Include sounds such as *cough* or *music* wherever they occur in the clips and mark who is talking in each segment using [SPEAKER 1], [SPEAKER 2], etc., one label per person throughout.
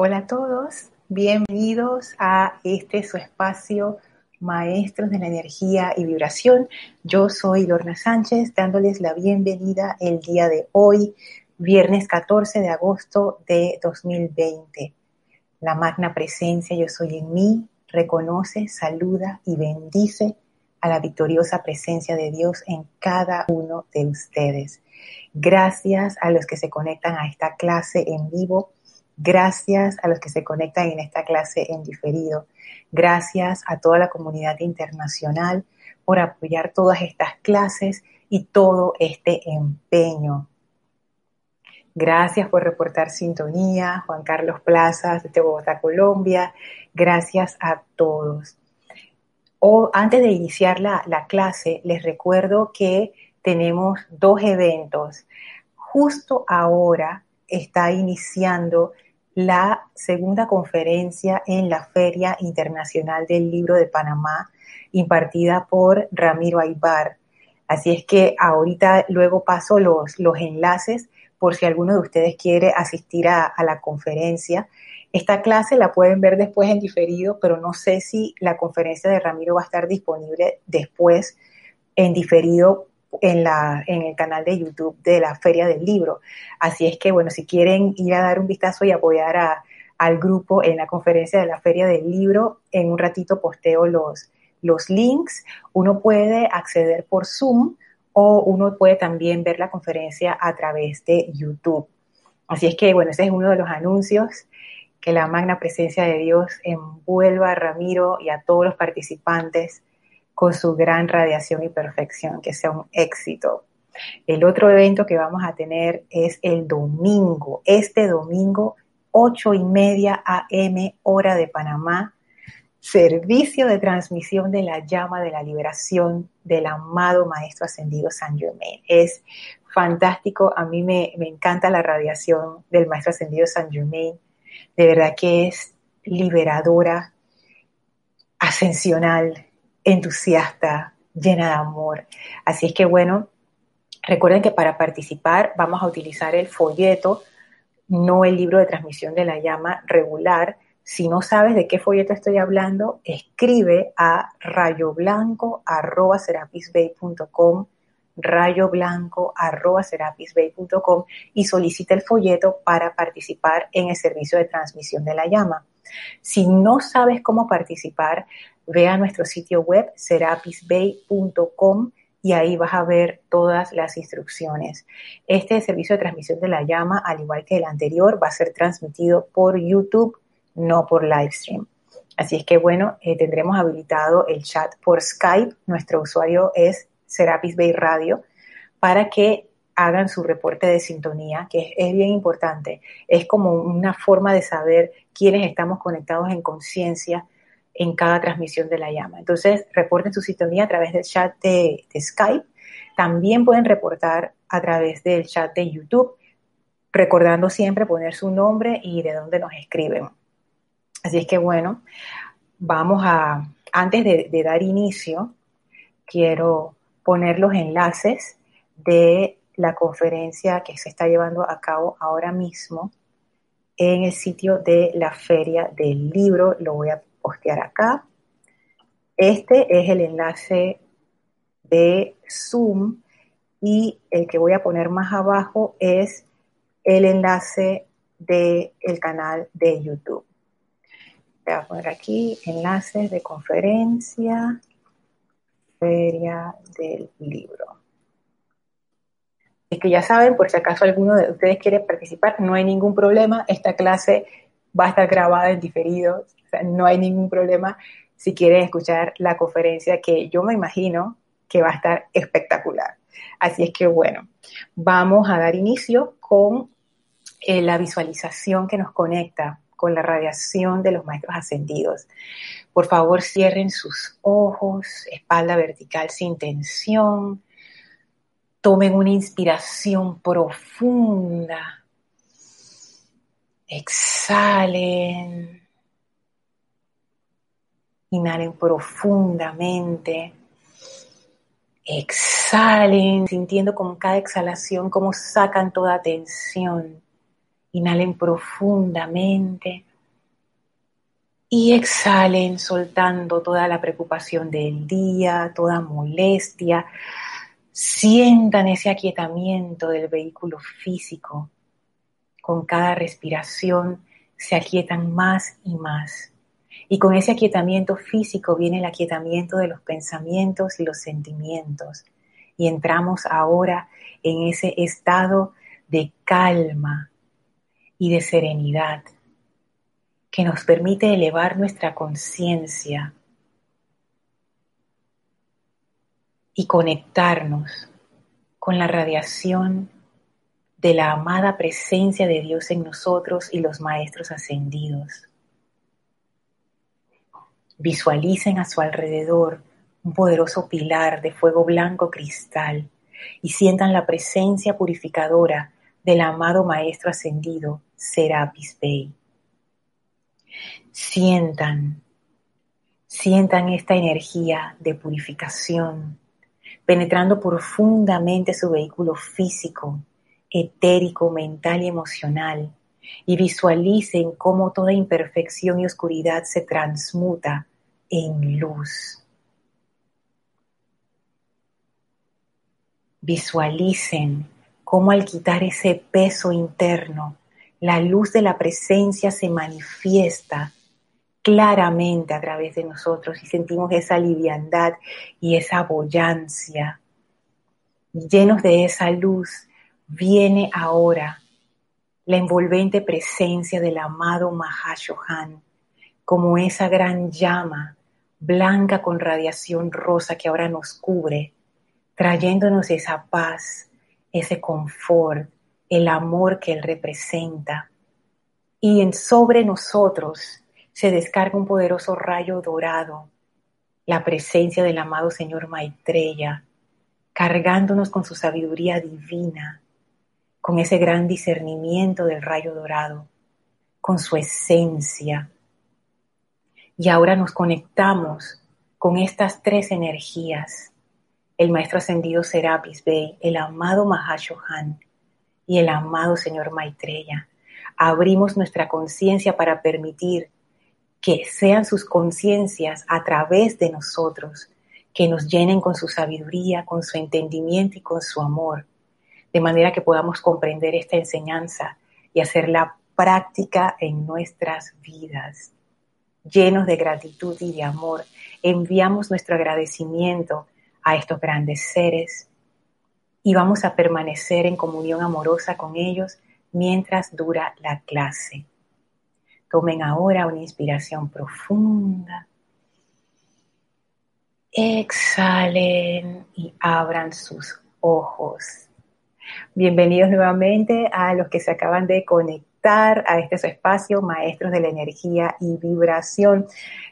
[SPEAKER 1] Hola a todos, bienvenidos a este su espacio Maestros de la Energía y Vibración. Yo soy Lorna Sánchez dándoles la bienvenida el día de hoy, viernes 14 de agosto de 2020. La magna presencia Yo soy en mí reconoce, saluda y bendice a la victoriosa presencia de Dios en cada uno de ustedes. Gracias a los que se conectan a esta clase en vivo Gracias a los que se conectan en esta clase en diferido. Gracias a toda la comunidad internacional por apoyar todas estas clases y todo este empeño. Gracias por reportar sintonía, Juan Carlos Plazas de Bogotá, Colombia. Gracias a todos. O, antes de iniciar la, la clase, les recuerdo que tenemos dos eventos. Justo ahora está iniciando la segunda conferencia en la Feria Internacional del Libro de Panamá, impartida por Ramiro Aybar. Así es que ahorita luego paso los, los enlaces por si alguno de ustedes quiere asistir a, a la conferencia. Esta clase la pueden ver después en diferido, pero no sé si la conferencia de Ramiro va a estar disponible después en diferido en, la, en el canal de YouTube de la Feria del Libro. Así es que, bueno, si quieren ir a dar un vistazo y apoyar a, al grupo en la conferencia de la Feria del Libro, en un ratito posteo los, los links. Uno puede acceder por Zoom o uno puede también ver la conferencia a través de YouTube. Así es que, bueno, ese es uno de los anuncios que la magna presencia de Dios envuelva a Ramiro y a todos los participantes con su gran radiación y perfección, que sea un éxito. El otro evento que vamos a tener es el domingo, este domingo, 8 y media AM, hora de Panamá, servicio de transmisión de la llama de la liberación del amado Maestro Ascendido San Germain. Es fantástico, a mí me, me encanta la radiación del Maestro Ascendido San Germain, de verdad que es liberadora, ascensional, entusiasta, llena de amor. Así es que bueno, recuerden que para participar vamos a utilizar el folleto, no el libro de transmisión de la llama regular. Si no sabes de qué folleto estoy hablando, escribe a rayoblanco.com rayoblanco.com y solicita el folleto para participar en el servicio de transmisión de la llama. Si no sabes cómo participar, ve a nuestro sitio web serapisbay.com y ahí vas a ver todas las instrucciones. Este servicio de transmisión de la llama, al igual que el anterior, va a ser transmitido por YouTube, no por Livestream. Así es que bueno, eh, tendremos habilitado el chat por Skype. Nuestro usuario es Serapis Radio para que hagan su reporte de sintonía, que es bien importante. Es como una forma de saber quiénes estamos conectados en conciencia en cada transmisión de la llama. Entonces, reporten su sintonía a través del chat de, Skype. También pueden reportar a través del chat de YouTube, recordando siempre poner su nombre y de dónde nos escriben. Así es que bueno, vamos a, antes de, de dar inicio, quiero poner los enlaces de la conferencia que se está llevando a cabo ahora mismo en el sitio de la Feria del Libro. Lo voy a postear acá. Este es el enlace de Zoom y el que voy a poner más abajo es el enlace del el canal de YouTube. Voy a poner aquí enlaces de conferencia, feria del libro. Es que ya saben, por si acaso alguno de ustedes quiere participar, no hay ningún problema. Esta clase va a estar grabada en diferido, no hay ningún problema si quieren escuchar la conferencia que yo me imagino que va a estar espectacular. Así es que bueno, vamos a dar inicio con eh, la visualización que nos conecta con la radiación de los maestros ascendidos. Por favor, cierren sus ojos, espalda vertical sin tensión. Tomen una inspiración profunda. Exhalen. Inhalen profundamente. Exhalen, sintiendo con cada exhalación cómo sacan toda tensión. Inhalen profundamente. Y exhalen soltando toda la preocupación del día, toda molestia. Sientan ese aquietamiento del vehículo físico. Con cada respiración se aquietan más y más. Y con ese aquietamiento físico viene el aquietamiento de los pensamientos y los sentimientos. Y entramos ahora en ese estado de calma y de serenidad que nos permite elevar nuestra conciencia y conectarnos con la radiación de la amada presencia de Dios en nosotros y los maestros ascendidos. Visualicen a su alrededor un poderoso pilar de fuego blanco cristal y sientan la presencia purificadora del amado Maestro Ascendido, Serapis Bey. Sientan, sientan esta energía de purificación, penetrando profundamente su vehículo físico, etérico, mental y emocional, y visualicen cómo toda imperfección y oscuridad se transmuta en luz. Visualicen cómo al quitar ese peso interno, la luz de la presencia se manifiesta claramente a través de nosotros y sentimos esa liviandad y esa boyancia. Llenos de esa luz, viene ahora la envolvente presencia del amado Mahashohan, como esa gran llama blanca con radiación rosa que ahora nos cubre, trayéndonos esa paz, ese confort, el amor que Él representa. Y en sobre nosotros se descarga un poderoso rayo dorado, la presencia del amado Señor Maitreya, cargándonos con su sabiduría divina, con ese gran discernimiento del rayo dorado, con su esencia. Y ahora nos conectamos con estas tres energías el Maestro Ascendido Serapis Bey, el amado Mahashohan y el amado Señor Maitreya. Abrimos nuestra conciencia para permitir que sean sus conciencias a través de nosotros, que nos llenen con su sabiduría, con su entendimiento y con su amor, de manera que podamos comprender esta enseñanza y hacerla práctica en nuestras vidas. Llenos de gratitud y de amor, enviamos nuestro agradecimiento a estos grandes seres y vamos a permanecer en comunión amorosa con ellos mientras dura la clase. Tomen ahora una inspiración profunda. Exhalen y abran sus ojos. Bienvenidos nuevamente a los que se acaban de conectar a este espacio, maestros de la energía y vibración.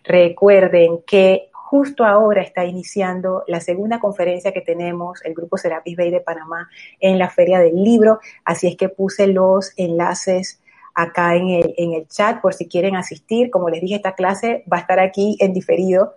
[SPEAKER 1] Recuerden que justo ahora está iniciando la segunda conferencia que tenemos, el Grupo Serapis Bay de Panamá, en la Feria del Libro. Así es que puse los enlaces acá en el, en el chat por si quieren asistir. Como les dije, esta clase va a estar aquí en diferido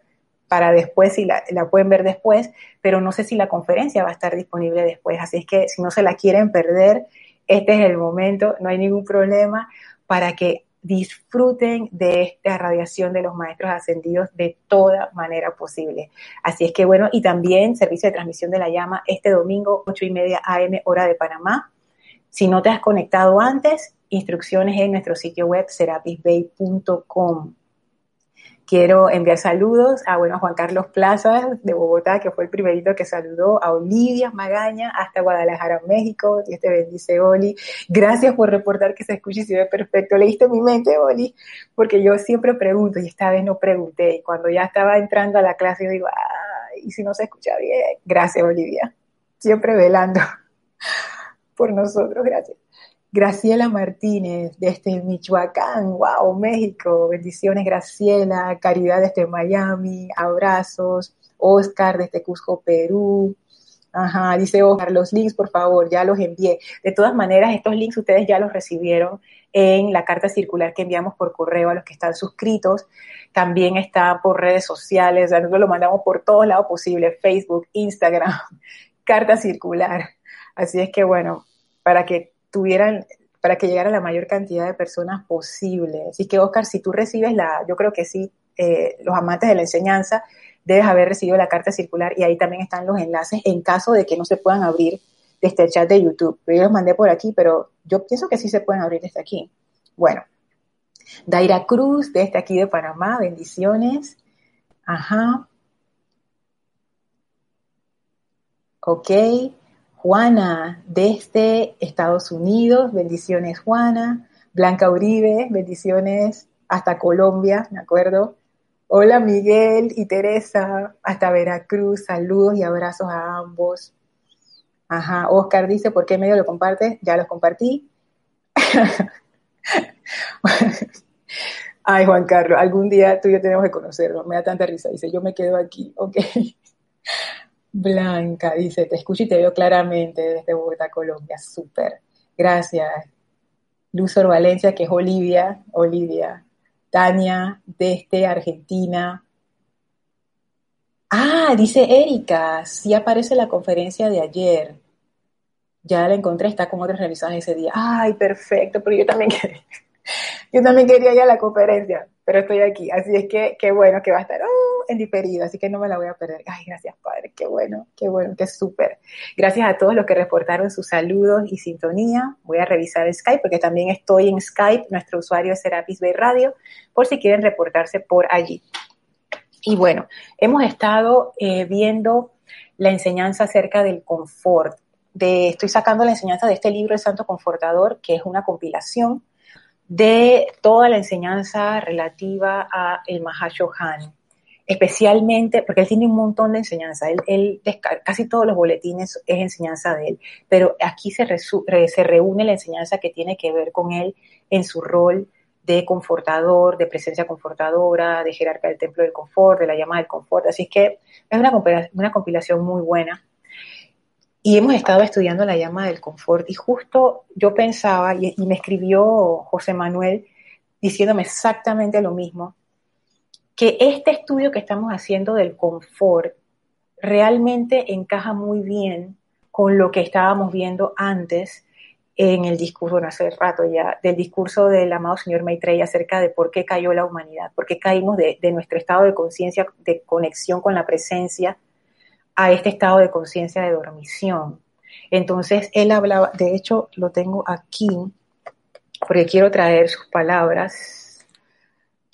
[SPEAKER 1] para después, si la, pueden ver después, pero no sé si la conferencia va a estar disponible después. Así es que si no se la quieren perder, este es el momento, no hay ningún problema para que disfruten de esta radiación de los maestros ascendidos de toda manera posible. Así es que bueno, y también servicio de transmisión de la llama este domingo, 8 y media AM, hora de Panamá. Si no te has conectado antes, instrucciones en nuestro sitio web serapisbay.com. Quiero enviar saludos a bueno, Juan Carlos Plaza de Bogotá, que fue el primerito que saludó, a Olivia Magaña hasta Guadalajara, México. Dios te bendice, Oli. Gracias por reportar que se escucha y se ve perfecto. Leíste mi mente, Oli, porque yo siempre pregunto y esta vez no pregunté. Y cuando ya estaba entrando a la clase, yo digo, ay, ¿y si no se escucha bien? Gracias, Olivia. Siempre velando *laughs* por nosotros, gracias. Graciela Martínez desde Michoacán, wow, México, bendiciones Graciela, Caridad desde Miami, abrazos, Oscar desde Cusco, Perú, ajá, dice Oscar, los links por favor, ya los envié. De todas maneras, estos links ustedes ya los recibieron en la carta circular que enviamos por correo a los que están suscritos, también está por redes sociales, nosotros lo mandamos por todos lados posibles, Facebook, Instagram, *laughs* carta circular. Así es que bueno, para que tuvieran para que llegara la mayor cantidad de personas posible. Así que, Oscar, si tú recibes la, yo creo que sí, eh, los amantes de la enseñanza, debes haber recibido la carta circular y ahí también están los enlaces en caso de que no se puedan abrir desde el chat de YouTube. Yo los mandé por aquí, pero yo pienso que sí se pueden abrir desde aquí. Bueno, Daira Cruz, desde aquí de Panamá, bendiciones. Ajá. Ok. Juana, desde Estados Unidos, bendiciones Juana. Blanca Uribe, bendiciones hasta Colombia, ¿de acuerdo? Hola Miguel y Teresa, hasta Veracruz, saludos y abrazos a ambos. Ajá, Oscar dice, ¿por qué medio lo compartes? Ya los compartí. *laughs* Ay, Juan Carlos, algún día tú y yo tenemos que conocerlo. Me da tanta risa. Dice, yo me quedo aquí. Ok. Blanca dice, te escucho y te veo claramente desde Bogotá, Colombia. Súper. Gracias. Luzor Valencia, que es Olivia. Olivia. Tania, desde Argentina. Ah, dice Erika, sí aparece la conferencia de ayer. Ya la encontré, está con otras revisadas ese día. Ay, perfecto, pero yo también *laughs* quería, yo también quería ir a la conferencia, pero estoy aquí. Así es que qué bueno que va a estar oh, en diferido, así que no me la voy a perder. Ay, gracias, Padre, qué bueno, qué bueno, qué súper. Gracias a todos los que reportaron sus saludos y sintonía. Voy a revisar Skype porque también estoy en Skype. Nuestro usuario es Serapis Bay Radio, por si quieren reportarse por allí. Y bueno, hemos estado eh, viendo la enseñanza acerca del confort. De, estoy sacando la enseñanza de este libro, El Santo Confortador, que es una compilación de toda la enseñanza relativa a el Mahashohan, especialmente porque él tiene un montón de enseñanza, él, casi todos los boletines es enseñanza de él, pero aquí se, se reúne la enseñanza que tiene que ver con él en su rol de confortador, de presencia confortadora, de jerarca del templo del confort, de la llama del confort. Así que es una una compilación muy buena. Y hemos estado estudiando la llama del confort. Y justo yo pensaba, y, me escribió José Manuel diciéndome exactamente lo mismo, que este estudio que estamos haciendo del confort realmente encaja muy bien con lo que estábamos viendo antes en el discurso, bueno, hace rato ya, del discurso del amado señor Maitreya acerca de por qué cayó la humanidad, por qué caímos de, nuestro estado de conciencia, de conexión con la presencia, a este estado de conciencia de dormición. Entonces, él hablaba, de hecho, lo tengo aquí, porque quiero traer sus palabras,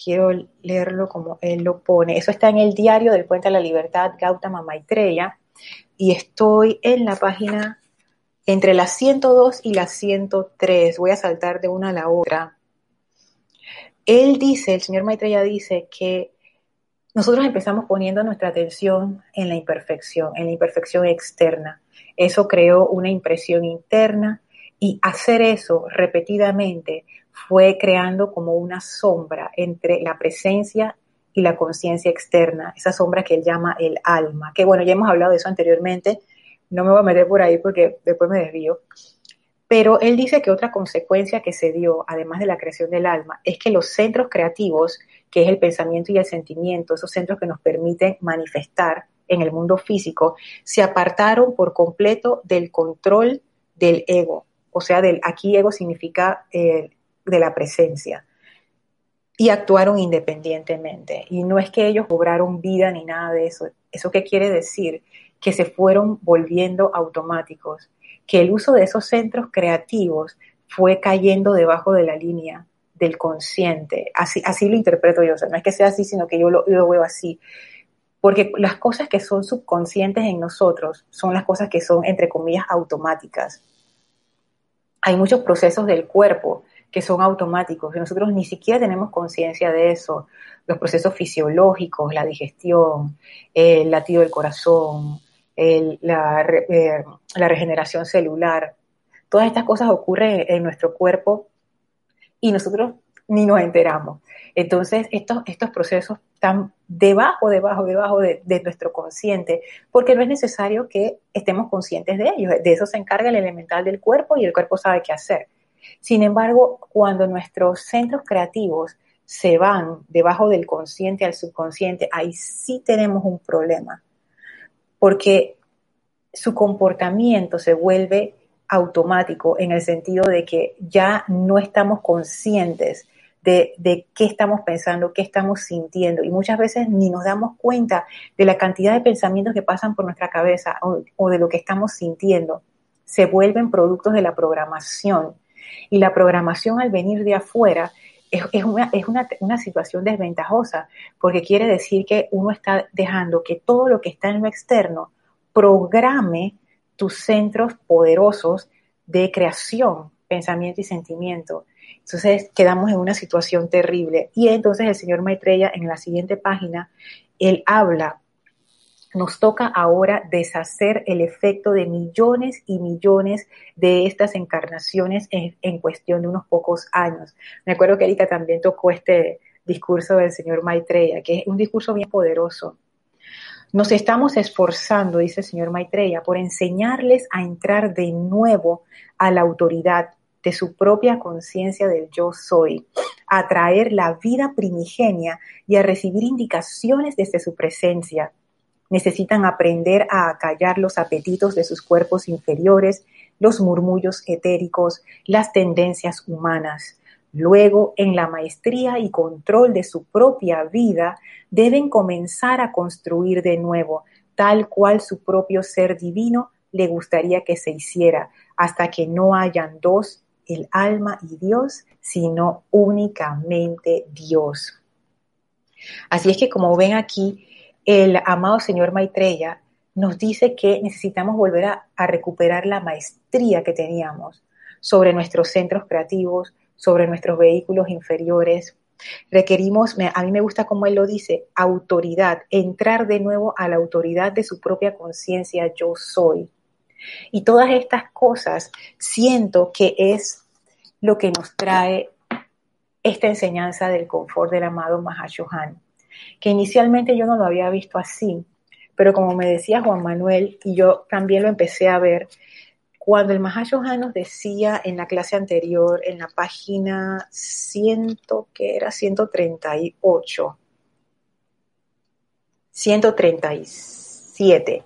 [SPEAKER 1] quiero leerlo como él lo pone. Eso está en el diario del Puente a la Libertad, Gautama Maitreya, y estoy en la página entre la 102 y la 103, voy a saltar de una a la otra. Él dice, el señor Maitreya dice que nosotros empezamos poniendo nuestra atención en la imperfección, en la imperfección externa. Eso creó una impresión interna y hacer eso repetidamente fue creando como una sombra entre la presencia y la conciencia externa, esa sombra que él llama el alma, que bueno, ya hemos hablado de eso anteriormente, no me voy a meter por ahí porque después me desvío. Pero él dice que otra consecuencia que se dio, además de la creación del alma, es que los centros creativos, que es el pensamiento y el sentimiento, esos centros que nos permiten manifestar en el mundo físico, se apartaron por completo del control del ego. O sea, del, aquí ego significa eh, de la presencia. Y actuaron independientemente. Y no es que ellos cobraron vida ni nada de eso. ¿Eso qué quiere decir? que se fueron volviendo automáticos, que el uso de esos centros creativos fue cayendo debajo de la línea del consciente. Así, así lo interpreto yo, o sea, no es que sea así, sino que yo lo, veo así. Porque las cosas que son subconscientes en nosotros son las cosas que son, entre comillas, automáticas. Hay muchos procesos del cuerpo que son automáticos y nosotros ni siquiera tenemos conciencia de eso. Los procesos fisiológicos, la digestión, el latido del corazón, eh, la, regeneración celular. Todas estas cosas ocurren en nuestro cuerpo y nosotros ni nos enteramos. Entonces, estos, estos procesos están debajo, debajo, debajo de, de, nuestro consciente, porque no es necesario que estemos conscientes de ellos. De eso se encarga el elemental del cuerpo y el cuerpo sabe qué hacer. Sin embargo, cuando nuestros centros creativos se van debajo del consciente al subconsciente, ahí sí tenemos un problema, porque su comportamiento se vuelve automático en el sentido de que ya no estamos conscientes de, qué estamos pensando, qué estamos sintiendo. Y muchas veces ni nos damos cuenta de la cantidad de pensamientos que pasan por nuestra cabeza o, de lo que estamos sintiendo. Se vuelven productos de la programación. Y la programación al venir de afuera es, una, una, situación desventajosa, porque quiere decir que uno está dejando que todo lo que está en lo externo programe tus centros poderosos de creación, pensamiento y sentimiento. Entonces quedamos en una situación terrible. Y entonces el señor Maitreya en la siguiente página, él habla, nos toca ahora deshacer el efecto de millones y millones de estas encarnaciones en, cuestión de unos pocos años. Me acuerdo que Erika también tocó este discurso del señor Maitreya, que es un discurso bien poderoso. Nos estamos esforzando, dice el señor Maitreya, por enseñarles a entrar de nuevo a la autoridad de su propia conciencia del yo soy, a traer la vida primigenia y a recibir indicaciones desde su presencia. Necesitan aprender a acallar los apetitos de sus cuerpos inferiores, los murmullos etéricos, las tendencias humanas. Luego, en la maestría y control de su propia vida, deben comenzar a construir de nuevo, tal cual su propio ser divino le gustaría que se hiciera, hasta que no hayan dos el alma y Dios, sino únicamente Dios. Así es que como ven aquí, el amado señor Maitreya nos dice que necesitamos volver a, a, recuperar la maestría que teníamos sobre nuestros centros creativos, sobre nuestros vehículos inferiores. Requerimos, a mí me gusta como él lo dice, autoridad, entrar de nuevo a la autoridad de su propia conciencia, yo soy. Y todas estas cosas siento que es lo que nos trae esta enseñanza del confort del amado Mahashohan, que inicialmente yo no lo había visto así, pero como me decía Juan Manuel, y yo también lo empecé a ver, cuando el Mahashohan nos decía en la clase anterior, en la página 100, que era 138, 137,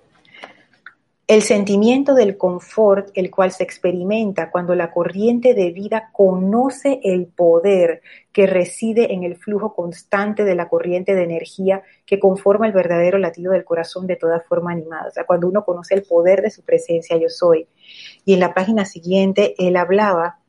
[SPEAKER 1] el sentimiento del confort, el cual se experimenta cuando la corriente de vida conoce el poder que reside en el flujo constante de la corriente de energía que conforma el verdadero latido del corazón de toda forma animada. O sea, cuando uno conoce el poder de su presencia, yo soy. Y en la página siguiente, él hablaba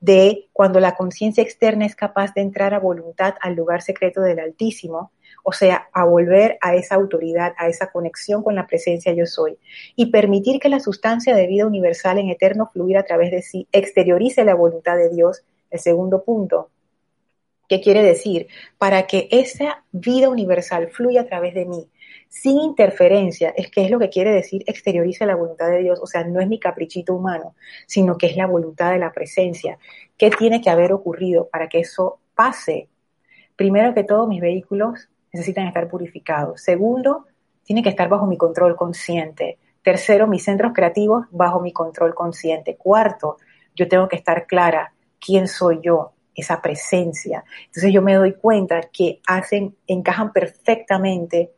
[SPEAKER 1] de cuando la conciencia externa es capaz de entrar a voluntad al lugar secreto del Altísimo, o sea, a volver a esa autoridad, a esa conexión con la presencia yo soy, y permitir que la sustancia de vida universal en eterno fluir a través de sí exteriorice la voluntad de Dios, el segundo punto. ¿Qué quiere decir? Para que esa vida universal fluya a través de mí, sin interferencia, es que es lo que quiere decir exteriorice la voluntad de Dios, o sea, no es mi caprichito humano, sino que es la voluntad de la presencia. ¿Qué tiene que haber ocurrido para que eso pase? Primero que todo, mis vehículos necesitan estar purificados. Segundo, tiene que estar bajo mi control consciente. Tercero, mis centros creativos bajo mi control consciente. Cuarto, yo tengo que estar clara quién soy yo, esa presencia. Entonces yo me doy cuenta que hacen, encajan perfectamente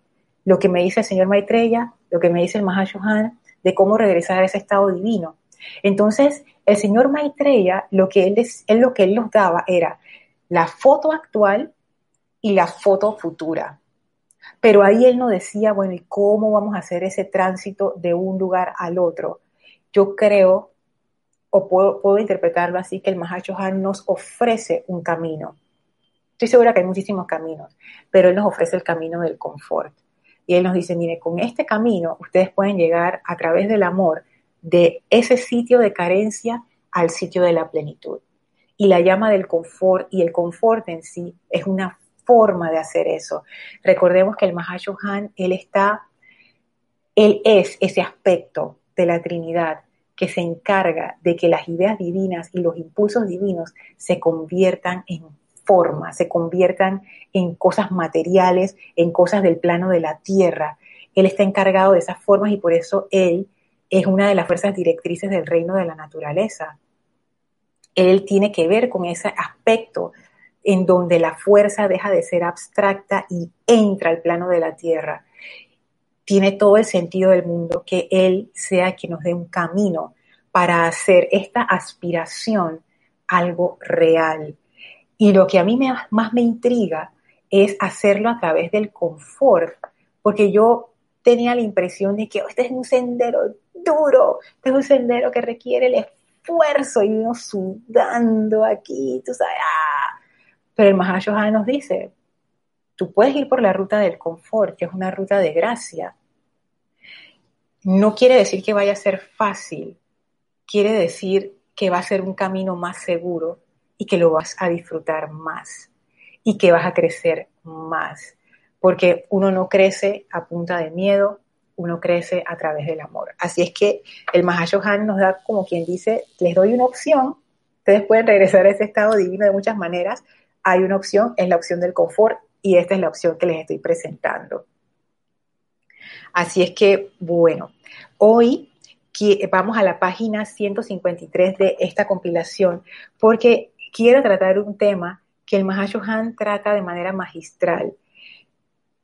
[SPEAKER 1] lo que me dice el señor Maitreya, lo que me dice el Mahashohan, de cómo regresar a ese estado divino. Entonces, el señor Maitreya, lo que él, él, lo que él nos daba era la foto actual y la foto futura. Pero ahí él no decía, bueno, ¿y cómo vamos a hacer ese tránsito de un lugar al otro? Yo creo, o puedo, interpretarlo así, que el Mahashohan nos ofrece un camino. Estoy segura que hay muchísimos caminos, pero él nos ofrece el camino del confort. Y él nos dice, mire, con este camino ustedes pueden llegar a través del amor de ese sitio de carencia al sitio de la plenitud. Y la llama del confort y el confort en sí es una forma de hacer eso. Recordemos que el Mahashohan, él está, él es ese aspecto de la Trinidad que se encarga de que las ideas divinas y los impulsos divinos se conviertan en forma, se conviertan en cosas materiales, en cosas del plano de la tierra. Él está encargado de esas formas y por eso él es una de las fuerzas directrices del reino de la naturaleza. Él tiene que ver con ese aspecto en donde la fuerza deja de ser abstracta y entra al plano de la tierra. Tiene todo el sentido del mundo que Él sea quien nos dé un camino para hacer esta aspiración algo real. Y lo que a mí más me intriga es hacerlo a través del confort, porque yo tenía la impresión de que oh, este es un sendero duro, este es un sendero que requiere el esfuerzo y uno sudando aquí, tú sabes, ¡ah! Pero el Mahashohan nos dice, tú puedes ir por la ruta del confort, que es una ruta de gracia. No quiere decir que vaya a ser fácil, quiere decir que va a ser un camino más seguro y que lo vas a disfrutar más y que vas a crecer más, porque uno no crece a punta de miedo, uno crece a través del amor. Así es que el Mahashohan nos da como quien dice, les doy una opción, ustedes pueden regresar a ese estado divino de muchas maneras, hay una opción, es la opción del confort y esta es la opción que les estoy presentando. Así es que, bueno, hoy vamos a la página 153 de esta compilación porque quiero tratar un tema que el Mahashohan trata de manera magistral.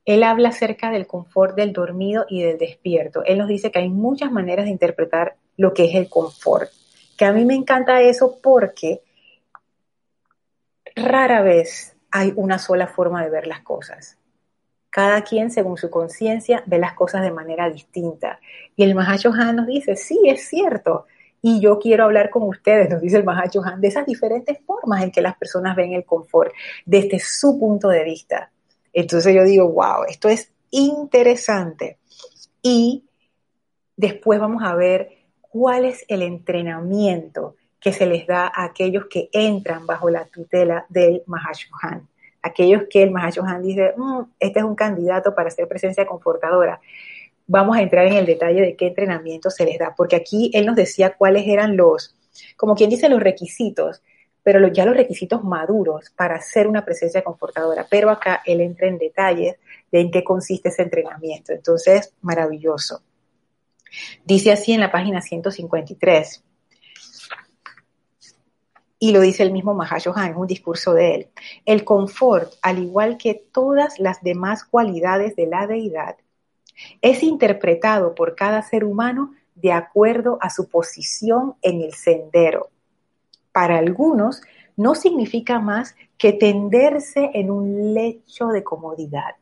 [SPEAKER 1] Él habla acerca del confort del dormido y del despierto. Él nos dice que hay muchas maneras de interpretar lo que es el confort. Que a mí me encanta eso porque rara vez hay una sola forma de ver las cosas. Cada quien, según su conciencia, ve las cosas de manera distinta. Y el Mahashohan nos dice, sí, es cierto, y yo quiero hablar con ustedes, nos dice el Mahacho Han, de esas diferentes formas en que las personas ven el confort desde su punto de vista. Entonces yo digo, wow, esto es interesante. Y después vamos a ver cuál es el entrenamiento que se les da a aquellos que entran bajo la tutela del Mahashohan. Aquellos que el Mahashohan dice, mm, este es un candidato para ser presencia confortadora vamos a entrar en el detalle de qué entrenamiento se les da, porque aquí él nos decía cuáles eran los, como quien dice, los requisitos, pero ya los requisitos maduros para ser una presencia confortadora. Pero acá él entra en detalles de en qué consiste ese entrenamiento. Entonces, maravilloso. Dice así en la página 153. Y lo dice el mismo Mahashohan, es un discurso de él. El confort, al igual que todas las demás cualidades de la deidad, es interpretado por cada ser humano de acuerdo a su posición en el sendero. Para algunos no significa más que tenderse en un lecho de comodidad,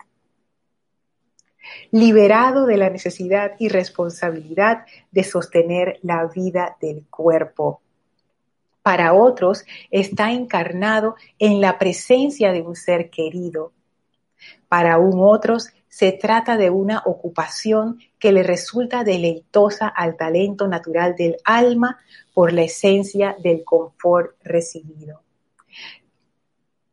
[SPEAKER 1] liberado de la necesidad y responsabilidad de sostener la vida del cuerpo. Para otros está encarnado en la presencia de un ser querido. Para aún otros se trata de una ocupación que le resulta deleitosa al talento natural del alma por la esencia del confort recibido.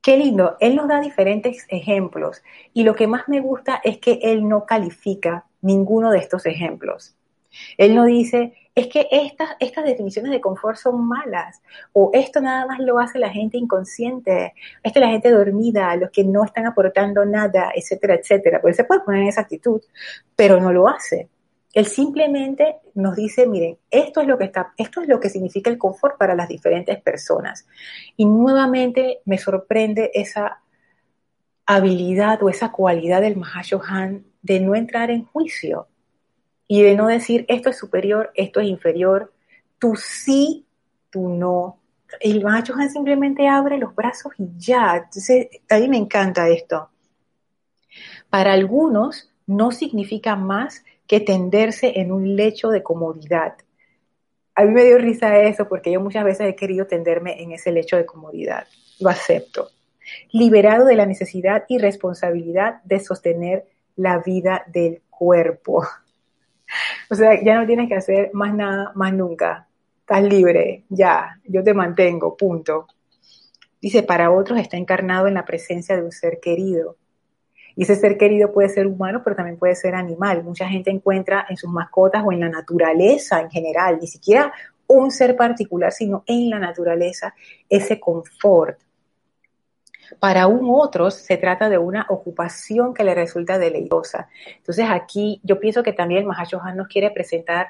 [SPEAKER 1] Qué lindo, él nos da diferentes ejemplos y lo que más me gusta es que él no califica ninguno de estos ejemplos. Él no dice, es que estas, estas definiciones de confort son malas, o esto nada más lo hace la gente inconsciente, esto es la gente dormida, los que no están aportando nada, etcétera, etcétera. Pues se puede poner en esa actitud, pero no lo hace. Él simplemente nos dice, miren, esto es lo que está, esto es lo que significa el confort para las diferentes personas. Y nuevamente me sorprende esa habilidad o esa cualidad del Mahashohan de no entrar en juicio y de no decir esto es superior, esto es inferior, tú sí, tú no. El macho simplemente abre los brazos y ya. Entonces, a mí me encanta esto. Para algunos no significa más que tenderse en un lecho de comodidad. A mí me dio risa eso porque yo muchas veces he querido tenderme en ese lecho de comodidad. Lo acepto. Liberado de la necesidad y responsabilidad de sostener la vida del cuerpo. *laughs* O sea, ya no tienes que hacer más nada, más nunca. Estás libre, ya, yo te mantengo, punto. Dice, para otros está encarnado en la presencia de un ser querido. Y ese ser querido puede ser humano, pero también puede ser animal. Mucha gente encuentra en sus mascotas o en la naturaleza en general, ni siquiera un ser particular, sino en la naturaleza, ese confort, para un otros se trata de una ocupación que le resulta deleitosa. Entonces aquí yo pienso que también el Mahashohan nos quiere presentar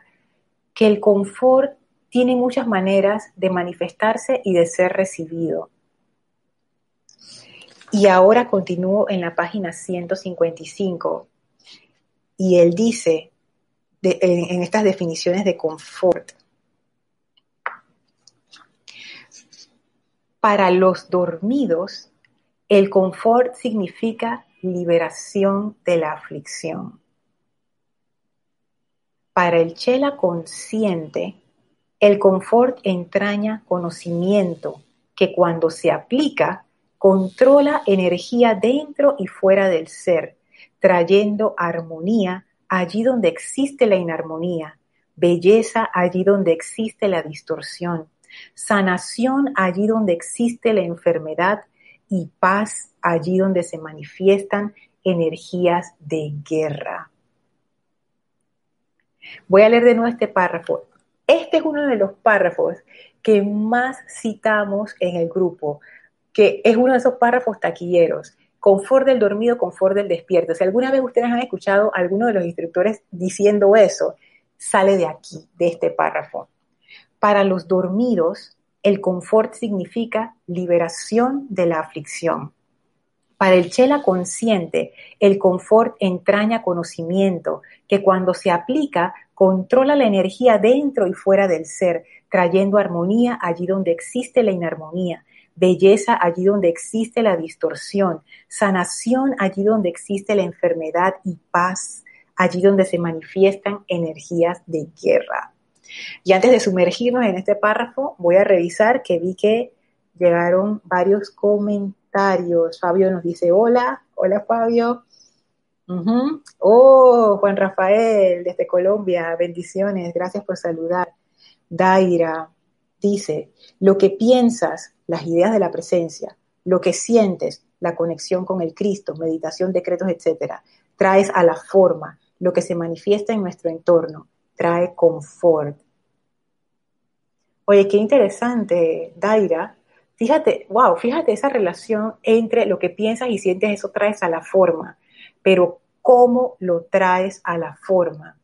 [SPEAKER 1] que el confort tiene muchas maneras de manifestarse y de ser recibido. Y ahora continúo en la página 155 y él dice en estas definiciones de confort. Para los dormidos, el confort significa liberación de la aflicción. Para el chela consciente, el confort entraña conocimiento que cuando se aplica controla energía dentro y fuera del ser, trayendo armonía allí donde existe la inarmonía, belleza allí donde existe la distorsión, sanación allí donde existe la enfermedad y paz allí donde se manifiestan energías de guerra. Voy a leer de nuevo este párrafo. Este es uno de los párrafos que más citamos en el grupo, que es uno de esos párrafos taquilleros. Confort del dormido, confort del despierto. Si alguna vez ustedes han escuchado a alguno de los instructores diciendo eso, sale de aquí, de este párrafo. Para los dormidos, el confort significa liberación de la aflicción. Para el chela consciente, el confort entraña conocimiento que cuando se aplica controla la energía dentro y fuera del ser, trayendo armonía allí donde existe la inarmonía, belleza allí donde existe la distorsión, sanación allí donde existe la enfermedad y paz allí donde se manifiestan energías de guerra. Y antes de sumergirnos en este párrafo, voy a revisar que vi que llegaron varios comentarios. Fabio nos dice, hola, hola Fabio. Oh, Juan Rafael, desde Colombia, bendiciones, gracias por saludar. Daira dice, lo que piensas, las ideas de la presencia, lo que sientes, la conexión con el Cristo, meditación, decretos, etcétera, traes a la forma, lo que se manifiesta en nuestro entorno, trae confort. Oye, qué interesante, Daira. Fíjate, wow, fíjate esa relación entre lo que piensas y sientes, eso traes a la forma. Pero ¿cómo lo traes a la forma?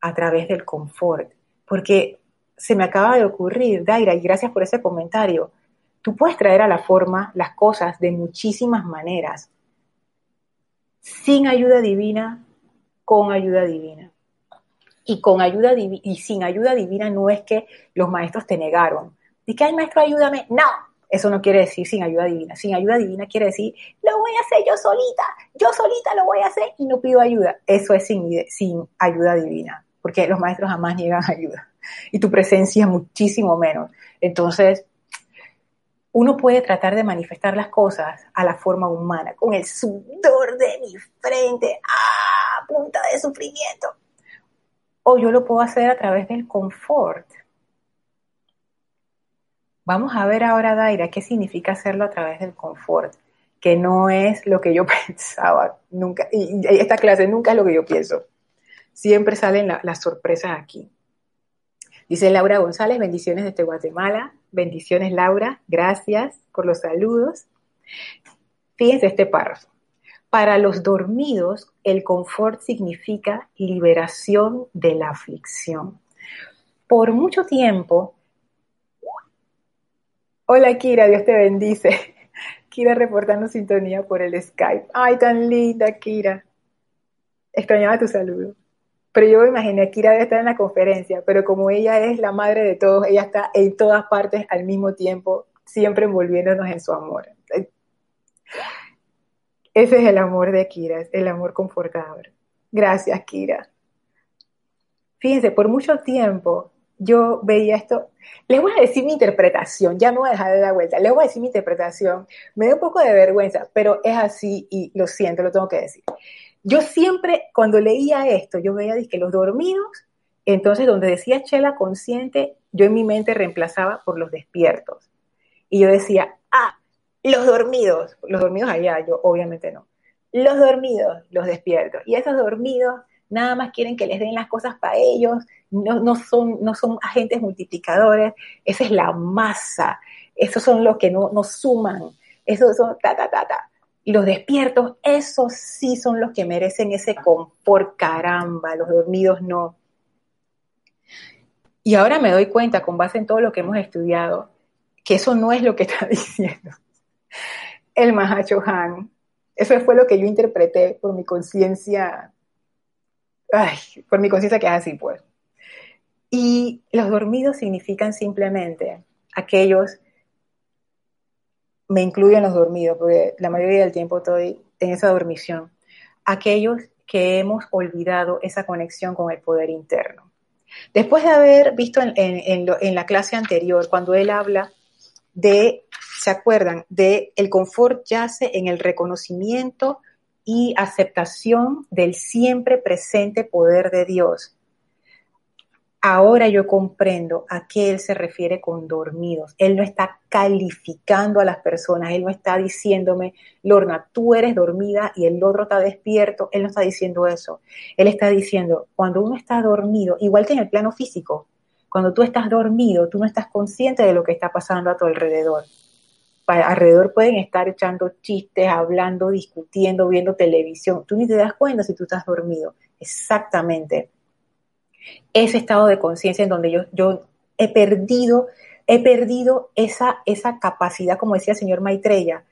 [SPEAKER 1] A través del confort. Porque se me acaba de ocurrir, Daira, y gracias por ese comentario. Tú puedes traer a la forma las cosas de muchísimas maneras. Sin ayuda divina, con ayuda divina. Y con ayuda y sin ayuda divina no es que los maestros te negaron. ¿Y que hay maestro ayúdame? No, eso no quiere decir sin ayuda divina. Sin ayuda divina quiere decir, lo voy a hacer yo solita, yo solita lo voy a hacer y no pido ayuda. Eso es sin, sin ayuda divina, porque los maestros jamás niegan ayuda. Y tu presencia muchísimo menos. Entonces, uno puede tratar de manifestar las cosas a la forma humana, con el sudor de mi frente, ¡ah! punta de sufrimiento. O yo lo puedo hacer a través del confort Vamos a ver ahora, Daira, qué significa hacerlo a través del confort, que no es lo que yo *laughs* pensaba nunca, y esta clase nunca es lo que yo pienso. Siempre salen las sorpresas aquí. Dice Laura González, bendiciones desde Guatemala. Bendiciones, Laura. Gracias por los saludos. Fíjense este párrafo. Para los dormidos, el confort significa liberación de la aflicción. Por mucho tiempo, Hola Kira, Dios te bendice. *laughs* Kira reportando sintonía por el Skype. Ay, tan linda Kira. Extrañaba tu saludo. Pero yo me imaginé, Kira debe estar en la conferencia, pero como ella es la madre de todos, ella está en todas partes al mismo tiempo, siempre envolviéndonos en su amor. Ese es el amor de Kira, el amor confortador. Gracias, Kira. Fíjense, por mucho tiempo yo veía esto, les voy a decir mi interpretación, ya me voy a dejar de dar vuelta, les voy a decir mi interpretación, me da un poco de vergüenza, pero es así y lo siento, lo tengo que decir. Yo siempre, cuando leía esto, yo veía que los dormidos, entonces donde decía chela consciente, yo en mi mente reemplazaba por los despiertos. Y yo decía, los dormidos, los dormidos allá, yo obviamente no. Los dormidos, los despiertos. Y esos dormidos nada más quieren que les den las cosas para ellos, no, son, no son agentes multiplicadores, esa es la masa, esos son los que no, nos suman, esos son ta, ta, ta, ta. Y los despiertos, esos sí son los que merecen ese confort, caramba, los dormidos no. Y ahora me doy cuenta, con base en todo lo que hemos estudiado, que eso no es lo que está *laughs* diciendo el Mahacho Han. Eso fue lo que yo interpreté por mi conciencia, ay, por mi conciencia que es así, pues. Y los dormidos significan simplemente aquellos me incluyo en los dormidos, porque la mayoría del tiempo estoy en esa dormición, aquellos que hemos olvidado esa conexión con el poder interno. Después de haber visto en, la clase anterior, cuando él habla de, ¿se acuerdan? De el confort yace en el reconocimiento y aceptación del siempre presente poder de Dios. Ahora yo comprendo a qué él se refiere con dormidos. Él no está calificando a las personas, él no está diciéndome, Lorna, tú eres dormida y el otro está despierto. Él no está diciendo eso. Él está diciendo, cuando uno está dormido, igual que en el plano físico, cuando tú estás dormido, tú no estás consciente de lo que está pasando a tu alrededor. Alrededor pueden estar echando chistes, hablando, discutiendo, viendo televisión. Tú ni te das cuenta si tú estás dormido. Exactamente ese estado de conciencia en donde yo, he perdido, he perdido esa, esa capacidad, como decía el señor Maitreya,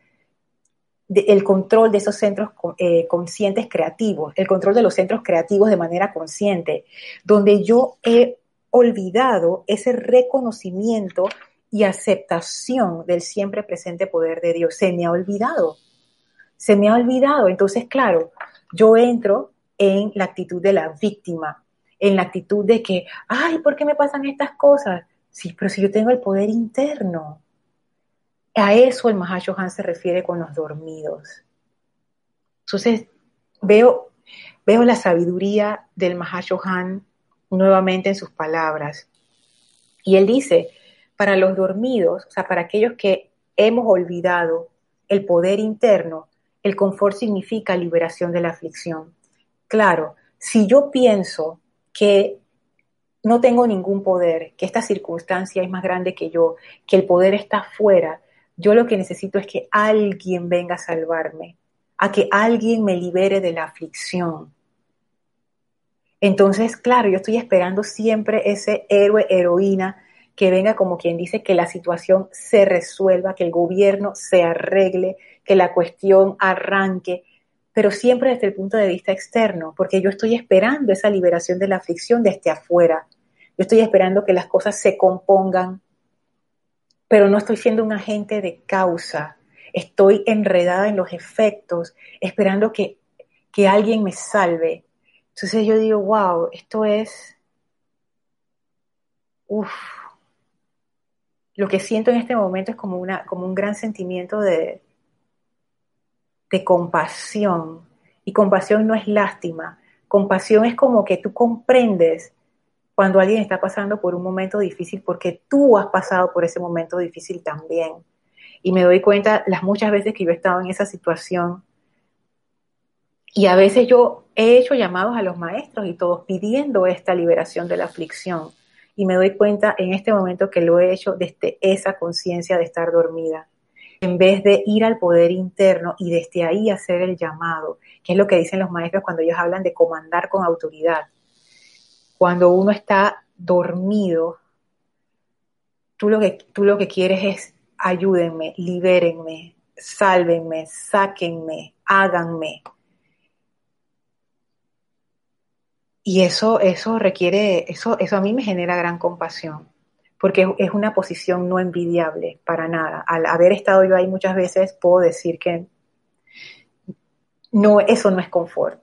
[SPEAKER 1] el control de esos centros eh, conscientes creativos, el control de los centros creativos de manera consciente, donde yo he olvidado ese reconocimiento y aceptación del siempre presente poder de Dios. Se me ha olvidado, se me ha olvidado. Entonces, claro, yo entro en la actitud de la víctima, en la actitud de que, ay, ¿por qué me pasan estas cosas? Sí, pero si yo tengo el poder interno. A eso el Mahashohan se refiere con los dormidos. Entonces, veo, veo la sabiduría del Mahashohan nuevamente en sus palabras. Y él dice, para los dormidos, o sea, para aquellos que hemos olvidado el poder interno, el confort significa liberación de la aflicción. Claro, si yo pienso que no tengo ningún poder, que esta circunstancia es más grande que yo, que el poder está afuera. Yo lo que necesito es que alguien venga a salvarme, a que alguien me libere de la aflicción. Entonces, claro, yo estoy esperando siempre ese héroe, heroína, que venga como quien dice que la situación se resuelva, que el gobierno se arregle, que la cuestión arranque, pero siempre desde el punto de vista externo, porque yo estoy esperando esa liberación de la aflicción desde afuera. Yo estoy esperando que las cosas se compongan, pero no estoy siendo un agente de causa. Estoy enredada en los efectos, esperando que, que alguien me salve. Entonces yo digo, wow, esto es... Uf. Lo que siento en este momento es como, un gran sentimiento de, de compasión. Y compasión no es lástima. Compasión es como que tú comprendes cuando alguien está pasando por un momento difícil porque tú has pasado por ese momento difícil también. Y me doy cuenta las muchas veces que yo he estado en esa situación. Y a veces yo he hecho llamados a los maestros y todos pidiendo esta liberación de la aflicción. Y me doy cuenta en este momento que lo he hecho desde esa conciencia de estar dormida en vez de ir al poder interno y desde ahí hacer el llamado, que es lo que dicen los maestros cuando ellos hablan de comandar con autoridad. Cuando uno está dormido, tú lo que, tú lo que quieres es ayúdenme, libérenme, sálvenme, sáquenme, háganme. Y eso, eso requiere, eso, eso a mí me genera gran compasión porque es una posición no envidiable para nada. Al haber estado yo ahí muchas veces, puedo decir que no, eso no es confort.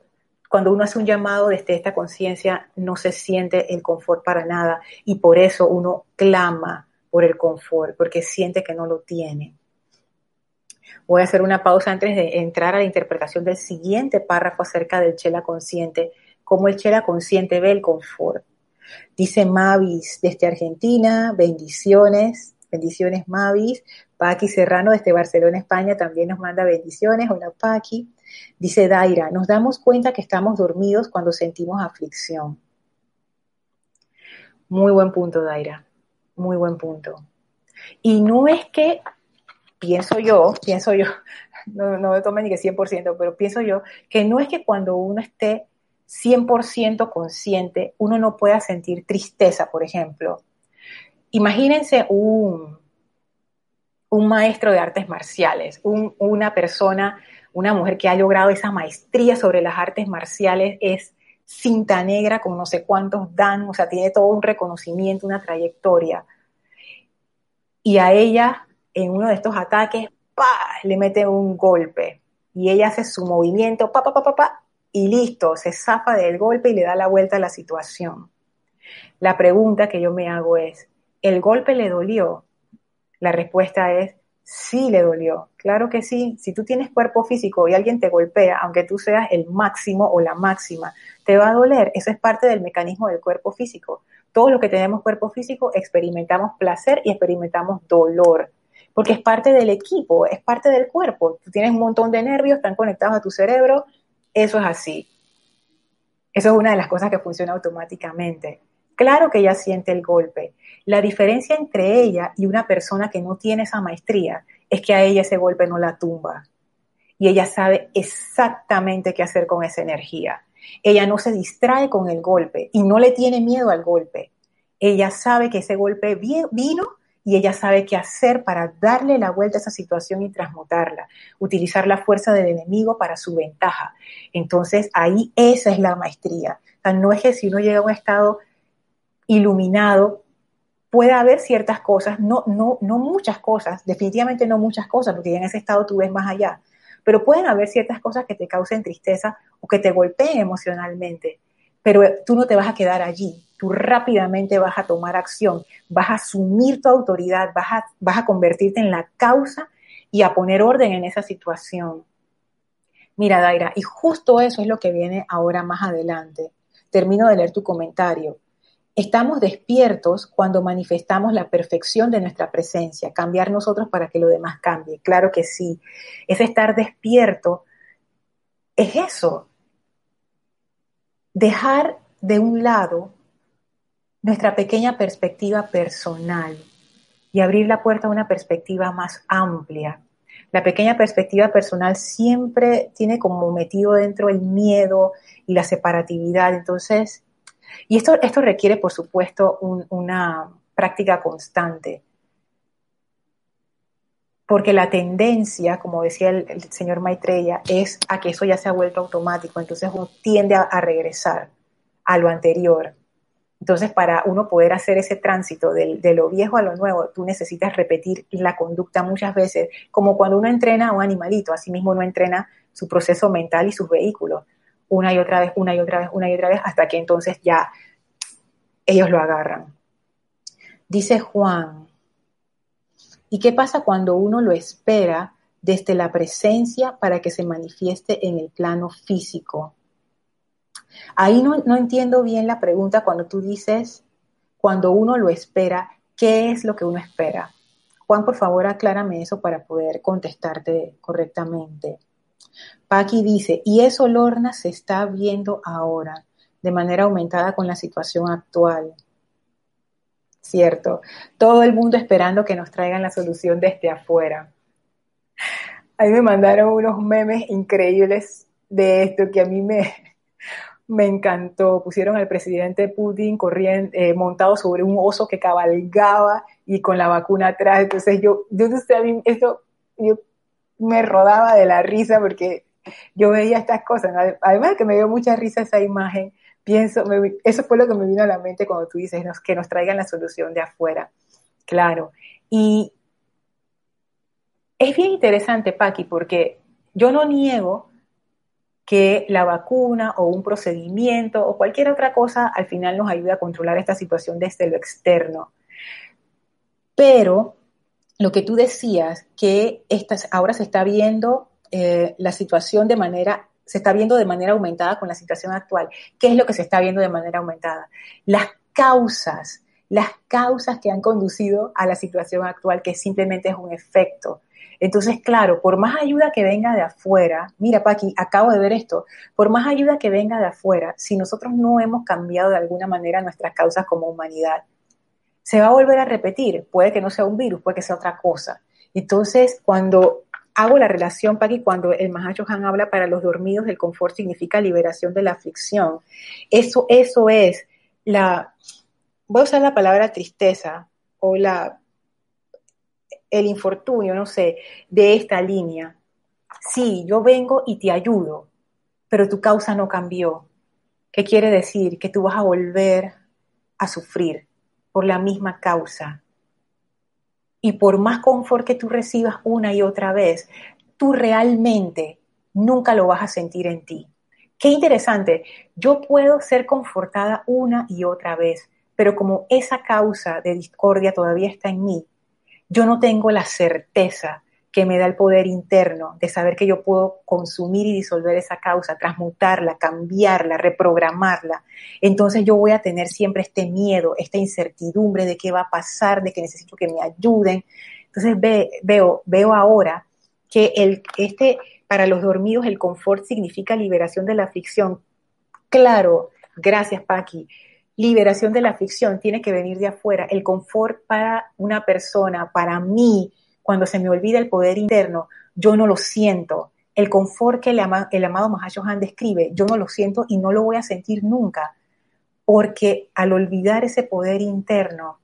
[SPEAKER 1] Cuando uno hace un llamado desde esta conciencia, no se siente el confort para nada y por eso uno clama por el confort, porque siente que no lo tiene. Voy a hacer una pausa antes de entrar a la interpretación del siguiente párrafo acerca del chela consciente, cómo el chela consciente ve el confort. Dice Mavis desde Argentina, bendiciones, bendiciones Mavis. Paqui Serrano desde Barcelona, España, también nos manda bendiciones. Hola Paqui. Dice Daira, nos damos cuenta que estamos dormidos cuando sentimos aflicción. Muy buen punto, Daira. Muy buen punto. Y no es que, pienso yo, pienso yo, *laughs* no, me tomen ni que 100%, pero pienso yo que no es que cuando uno esté 100% consciente, uno no pueda sentir tristeza, por ejemplo. Imagínense un, un maestro de artes marciales, una persona, una mujer que ha logrado esa maestría sobre las artes marciales, es cinta negra con no sé cuántos dan, o sea, tiene todo un reconocimiento, una trayectoria. Y a ella, en uno de estos ataques, pa, le mete un golpe y ella hace su movimiento, pa, pa, pa, pa, pa, y listo, se zafa del golpe y le da la vuelta a la situación. La pregunta que yo me hago es, ¿el golpe le dolió? La respuesta es, sí le dolió. Claro que sí. Si tú tienes cuerpo físico y alguien te golpea, aunque tú seas el máximo o la máxima, te va a doler. Eso es parte del mecanismo del cuerpo físico. Todos los que tenemos cuerpo físico experimentamos placer y experimentamos dolor porque es parte del equipo, es parte del cuerpo. Tú tienes un montón de nervios, están conectados a tu cerebro, eso es así. Eso es una de las cosas que funciona automáticamente. Claro que ella siente el golpe. La diferencia entre ella y una persona que no tiene esa maestría es que a ella ese golpe no la tumba. Y ella sabe exactamente qué hacer con esa energía. Ella no se distrae con el golpe y no le tiene miedo al golpe. Ella sabe que ese golpe vino y ella sabe qué hacer para darle la vuelta a esa situación y transmutarla, utilizar la fuerza del enemigo para su ventaja. Entonces ahí esa es la maestría. O sea, no es que si uno llega a un estado iluminado, pueda haber ciertas cosas, no, no, no muchas cosas, definitivamente no muchas cosas, porque en ese estado tú ves más allá, pero pueden haber ciertas cosas que te causen tristeza o que te golpeen emocionalmente, pero tú no te vas a quedar allí, tú rápidamente vas a tomar acción, vas a asumir tu autoridad, vas a, vas a convertirte en la causa y a poner orden en esa situación. Mira, Daira, y justo eso es lo que viene ahora más adelante. Termino de leer tu comentario. Estamos despiertos cuando manifestamos la perfección de nuestra presencia, cambiar nosotros para que lo demás cambie. Claro que sí. Ese estar despierto es eso. Dejar de un lado nuestra pequeña perspectiva personal y abrir la puerta a una perspectiva más amplia. La pequeña perspectiva personal siempre tiene como metido dentro el miedo y la separatividad. Entonces, y esto, esto requiere, por supuesto, una práctica constante. Porque la tendencia, como decía el, señor Maitreya, es a que eso ya se ha vuelto automático. Entonces uno tiende a regresar a lo anterior. Entonces, para uno poder hacer ese tránsito de, lo viejo a lo nuevo, tú necesitas repetir la conducta muchas veces, como cuando uno entrena a un animalito, así mismo uno entrena su proceso mental y sus vehículos, una y otra vez, una y otra vez, una y otra vez, hasta que entonces ya ellos lo agarran. Dice Juan, ¿y qué pasa cuando uno lo espera desde la presencia para que se manifieste en el plano físico? Ahí no, entiendo bien la pregunta cuando tú dices, cuando uno lo espera, ¿qué es lo que uno espera? Juan, por favor, aclárame eso para poder contestarte correctamente. Paqui dice, y eso Lorna se está viendo ahora, de manera aumentada con la situación actual. Cierto, todo el mundo esperando que nos traigan la solución desde afuera. A mí me mandaron unos memes increíbles de esto que a mí me, me encantó. Pusieron al presidente Putin corriendo, eh, montado sobre un oso que cabalgaba y con la vacuna atrás. Entonces yo, yo a mí esto, yo me rodaba de la risa porque yo veía estas cosas. Además de que me dio mucha risa esa imagen, pienso, eso fue lo que me vino a la mente cuando tú dices que nos traigan la solución de afuera. Claro. Y es bien interesante, Paqui, porque yo no niego que la vacuna o un procedimiento o cualquier otra cosa al final nos ayude a controlar esta situación desde lo externo. Pero lo que tú decías, que ahora se está viendo eh, la situación de manera, se está viendo de manera aumentada con la situación actual. ¿Qué es lo que se está viendo de manera aumentada? Las causas, las causas que han conducido a la situación actual, que simplemente es un efecto. Entonces, claro, por más ayuda que venga de afuera, mira, Paqui, acabo de ver esto, por más ayuda que venga de afuera, si nosotros no hemos cambiado de alguna manera nuestras causas como humanidad, se va a volver a repetir. Puede que no sea un virus, puede que sea otra cosa. Entonces, cuando hago la relación, Paqui, cuando el Mahacho Han habla para los dormidos, el confort significa liberación de la aflicción. Eso, eso es la, voy a usar la palabra tristeza o la el infortunio, no sé, de esta línea. Sí, yo vengo y te ayudo, pero tu causa no cambió. ¿Qué quiere decir? Que tú vas a volver a sufrir por la misma causa. Y por más confort que tú recibas una y otra vez, tú realmente nunca lo vas a sentir en ti. Qué interesante, yo puedo ser confortada una y otra vez, pero como esa causa de discordia todavía está en mí, yo no tengo la certeza que me da el poder interno de saber que yo puedo consumir y disolver esa causa, transmutarla, cambiarla, reprogramarla. Entonces yo voy a tener siempre este miedo, esta incertidumbre de qué va a pasar, de que necesito que me ayuden. Entonces veo, veo ahora que el, este, para los dormidos el confort significa liberación de la ficción. Claro, gracias Paqui. Liberación de la ficción tiene que venir de afuera. El confort para una persona, para mí, cuando se me olvida el poder interno, yo no lo siento. El confort que el, el amado describe, yo no lo siento y no lo voy a sentir nunca, porque al olvidar ese poder interno,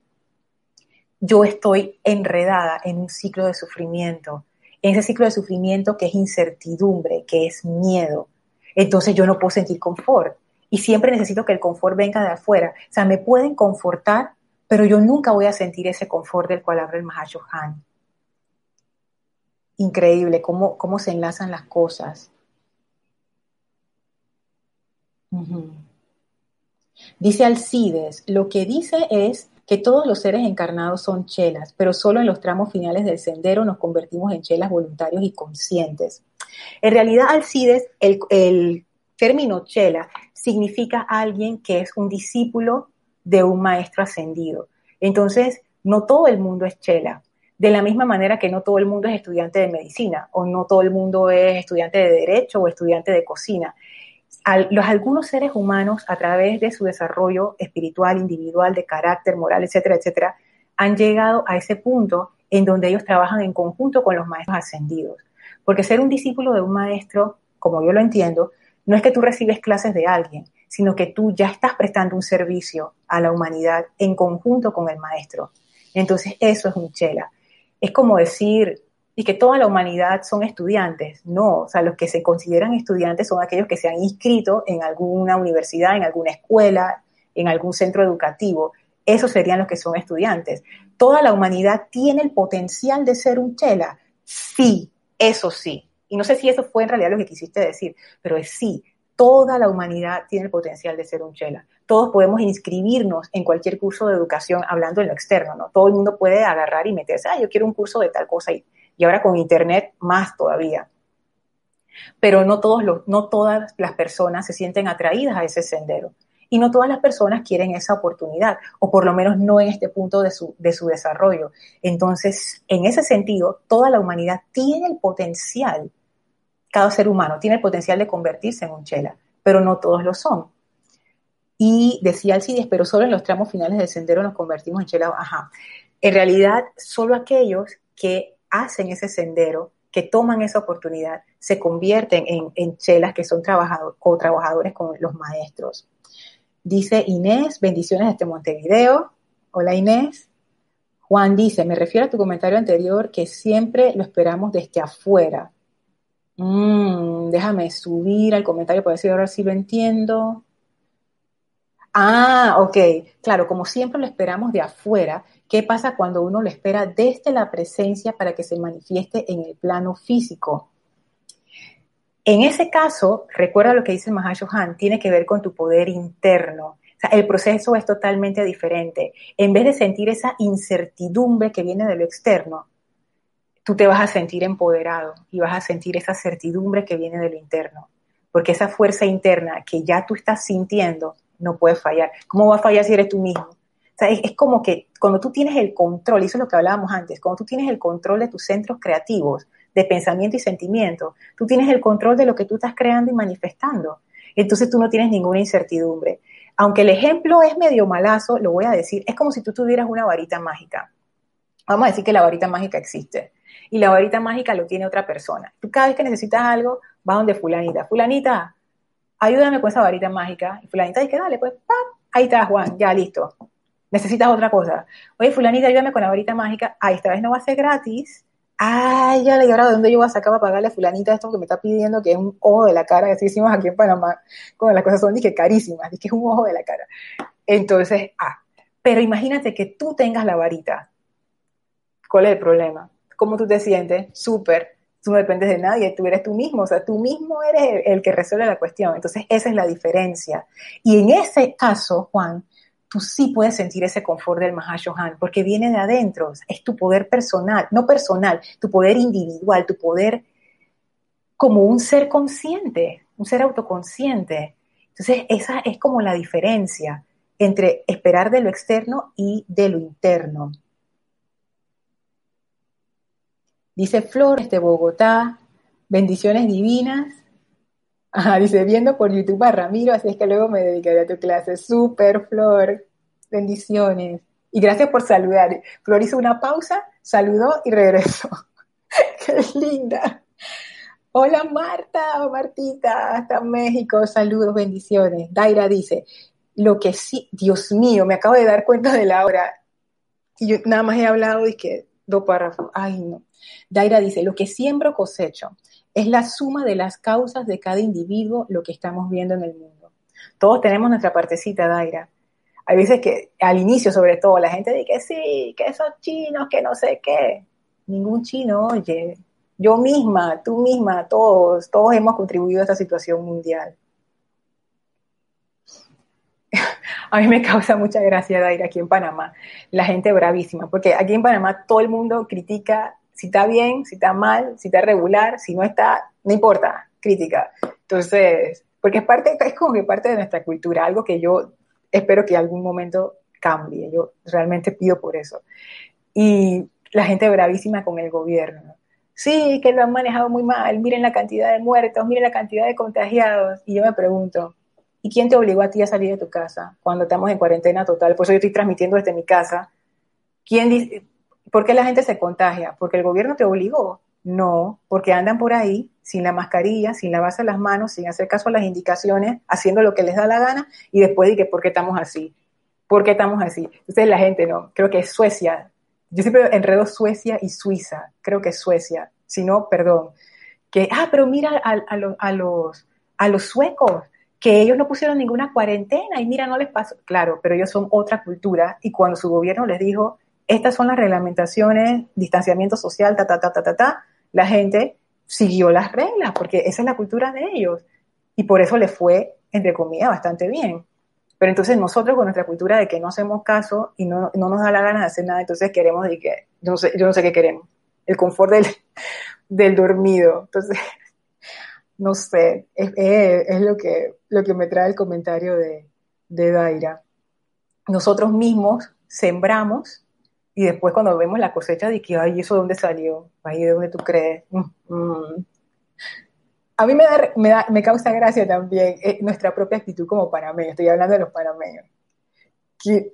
[SPEAKER 1] yo estoy enredada en un ciclo de sufrimiento, en ese ciclo de sufrimiento que es incertidumbre, que es miedo. Entonces yo no puedo sentir confort y siempre necesito que el confort venga de afuera. O sea, me pueden confortar, pero yo nunca voy a sentir ese confort del cual habla el Mahashohan increíble cómo, cómo se enlazan las cosas. Dice Alcides, lo que dice es que todos los seres encarnados son chelas, pero solo en los tramos finales del sendero nos convertimos en chelas voluntarios y conscientes. En realidad, Alcides, el, el término chela significa alguien que es un discípulo de un maestro ascendido. Entonces, no todo el mundo es chela. De la misma manera que no todo el mundo es estudiante de medicina o no todo el mundo es estudiante de derecho o estudiante de cocina. los, algunos seres humanos, a través de su desarrollo espiritual, individual, de carácter, moral, etcétera, etcétera, han llegado a ese punto en donde ellos trabajan en conjunto con los maestros ascendidos. Porque ser un discípulo de un maestro, como yo lo entiendo, no es que tú recibes clases de alguien, sino que tú ya estás prestando un servicio a la humanidad en conjunto con el maestro. Entonces, eso es un chela es como decir, y que toda la humanidad son estudiantes. No, o sea, los que se consideran estudiantes son aquellos que se han inscrito en alguna universidad, en alguna escuela, en algún centro educativo. Esos serían los que son estudiantes. ¿Toda la humanidad tiene el potencial de ser un chela? Sí, eso sí. Y no sé si eso fue en realidad lo que quisiste decir, pero es sí toda la humanidad tiene el potencial de ser un chela. Todos podemos inscribirnos en cualquier curso de educación hablando en lo externo, ¿no? Todo el mundo puede agarrar y meterse, ah, yo quiero un curso de tal cosa y, y ahora con internet más todavía. Pero no, todos los, no todas las personas se sienten atraídas a ese sendero y no todas las personas quieren esa oportunidad, o por lo menos no en este punto de su, de su desarrollo. Entonces, en ese sentido, toda la humanidad tiene el potencial cada ser humano tiene el potencial de convertirse en un chela, pero no todos lo son. Y decía Alcides, pero solo en los tramos finales del sendero nos convertimos en chela. Ajá. En realidad, solo aquellos que hacen ese sendero, que toman esa oportunidad, se convierten en, chelas que son trabajadores, o trabajadores con los maestros. Dice Inés, bendiciones desde Montevideo. Hola Inés. Juan dice, me refiero a tu comentario anterior que siempre lo esperamos desde afuera. Mm, déjame subir al comentario para decir ahora sí lo entiendo. Ah, ok. Claro, como siempre lo esperamos de afuera, ¿qué pasa cuando uno lo espera desde la presencia para que se manifieste en el plano físico? En ese caso, recuerda lo que dice Mahashohan, tiene que ver con tu poder interno. O sea, el proceso es totalmente diferente. En vez de sentir esa incertidumbre que viene de lo externo, tú te vas a sentir empoderado y vas a sentir esa certidumbre que viene del interno. Porque esa fuerza interna que ya tú estás sintiendo no puede fallar. ¿Cómo va a fallar si eres tú mismo? O es, como que cuando tú tienes el control, y eso es lo que hablábamos antes, cuando tú tienes el control de tus centros creativos, de pensamiento y sentimiento, tú tienes el control de lo que tú estás creando y manifestando. Entonces tú no tienes ninguna incertidumbre. Aunque el ejemplo es medio malazo, lo voy a decir, es como si tú tuvieras una varita mágica. Vamos a decir que la varita mágica existe y la varita mágica lo tiene otra persona. Tú cada vez que necesitas algo, vas donde fulanita. Fulanita, ayúdame con esa varita mágica. Y fulanita dice, dale, pues, ahí está Juan, ya listo. Necesitas otra cosa. Oye, fulanita, ayúdame con la varita mágica. Ah, esta vez no va a ser gratis. Ay, ya le ahora de dónde yo voy a sacar para pagarle a fulanita esto que me está pidiendo, que es un ojo de la cara, así decimos aquí en Panamá, cuando las cosas son que carísimas, que es un ojo de la cara. Entonces, ah, pero imagínate que tú tengas la varita ¿Cuál es el problema? ¿Cómo tú te sientes? Súper. Tú no dependes de nadie, tú eres tú mismo, o sea, tú mismo eres el, que resuelve la cuestión. Entonces, esa es la diferencia. Y en ese caso, Juan, tú sí puedes sentir ese confort del Mahashohan, porque viene de adentro, es tu poder personal, no personal, tu poder individual, tu poder como un ser consciente, un ser autoconsciente. Entonces, esa es como la diferencia entre esperar de lo externo y de lo interno. Dice Flores de Bogotá, bendiciones divinas. *laughs* Ajá, dice, viendo por YouTube a Ramiro, así es que luego me dedicaré a tu clase. Super, Flor, bendiciones. Y gracias por saludar. Flor hizo una pausa, saludó y regresó. *laughs* Qué linda. Hola Marta, Martita, hasta México, saludos, bendiciones. Daira dice, lo que sí, Dios mío, me acabo de dar cuenta de la hora. Y yo nada más he hablado y que dos párrafos. Ay, no. Daira dice, lo que siembro cosecho es la suma de las causas de cada individuo, lo que estamos viendo en el mundo. Todos tenemos nuestra partecita, Daira. Hay veces que al inicio, sobre todo, la gente dice que sí, que esos chinos, que no sé qué. Ningún chino, oye, yo misma, tú misma, todos, todos hemos contribuido a esta situación mundial. A mí me causa mucha gracia, Daira, aquí en Panamá, la gente bravísima, porque aquí en Panamá todo el mundo critica si está bien, si está mal, si está regular, si no está, no importa, crítica. Entonces, porque es parte, es como que parte de nuestra cultura, algo que yo espero que algún momento cambie, yo realmente pido por eso. Y la gente bravísima con el gobierno. Sí, que lo han manejado muy mal, miren la cantidad de muertos, miren la cantidad de contagiados. Y yo me pregunto, ¿y quién te obligó a ti a salir de tu casa cuando estamos en cuarentena total? Por eso yo estoy transmitiendo desde mi casa. ¿Quién ¿Por qué la gente se contagia? ¿Porque el gobierno te obligó? No, porque andan por ahí sin la mascarilla, sin lavarse las manos, sin hacer caso a las indicaciones, haciendo lo que les da la gana y después dije, ¿por qué estamos así? ¿Por qué estamos así? Entonces la gente no, creo que es Suecia. Yo siempre enredo Suecia y Suiza, creo que es Suecia, si no, perdón. Que, ah, pero mira a los suecos, que ellos no pusieron ninguna cuarentena y mira, no les pasó. Claro, pero ellos son otra cultura y cuando su gobierno les dijo, estas son las reglamentaciones, distanciamiento social, ta, ta, ta, ta, ta, ta, la gente siguió las reglas, porque esa es la cultura de ellos. Y por eso les fue, entre comillas, bastante bien. Pero entonces nosotros con nuestra cultura de que no hacemos caso y no, no nos da la gana de hacer nada, entonces queremos que, yo no sé, yo no sé qué queremos, el confort del, del dormido. Entonces, no sé, es, es, lo, que, lo que me trae el comentario de, de Daira. Nosotros mismos sembramos y después cuando vemos la cosecha de que, ay, ¿eso de dónde salió? Ahí de dónde tú crees. Mm, mm. A mí me, da, me, da, me causa gracia también eh, nuestra propia actitud como panameños, estoy hablando de los panameños, que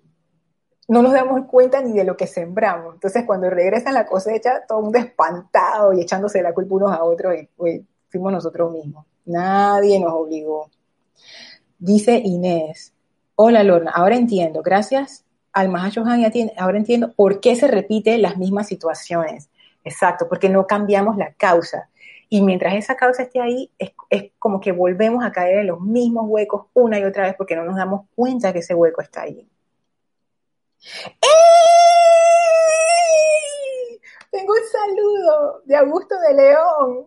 [SPEAKER 1] no nos damos cuenta ni de lo que sembramos. Entonces cuando regresa la cosecha, todo el mundo espantado y echándose la culpa unos a otros y fuimos nosotros mismos. Nadie nos obligó. Dice Inés, hola Lorna, ahora entiendo, gracias al Mahashohan ahora entiendo por qué se repiten las mismas situaciones. Exacto, porque no cambiamos la causa. Y mientras esa causa esté ahí, es, como que volvemos a caer en los mismos huecos una y otra vez porque no nos damos cuenta que ese hueco está ahí. Tengo un saludo de Augusto de León.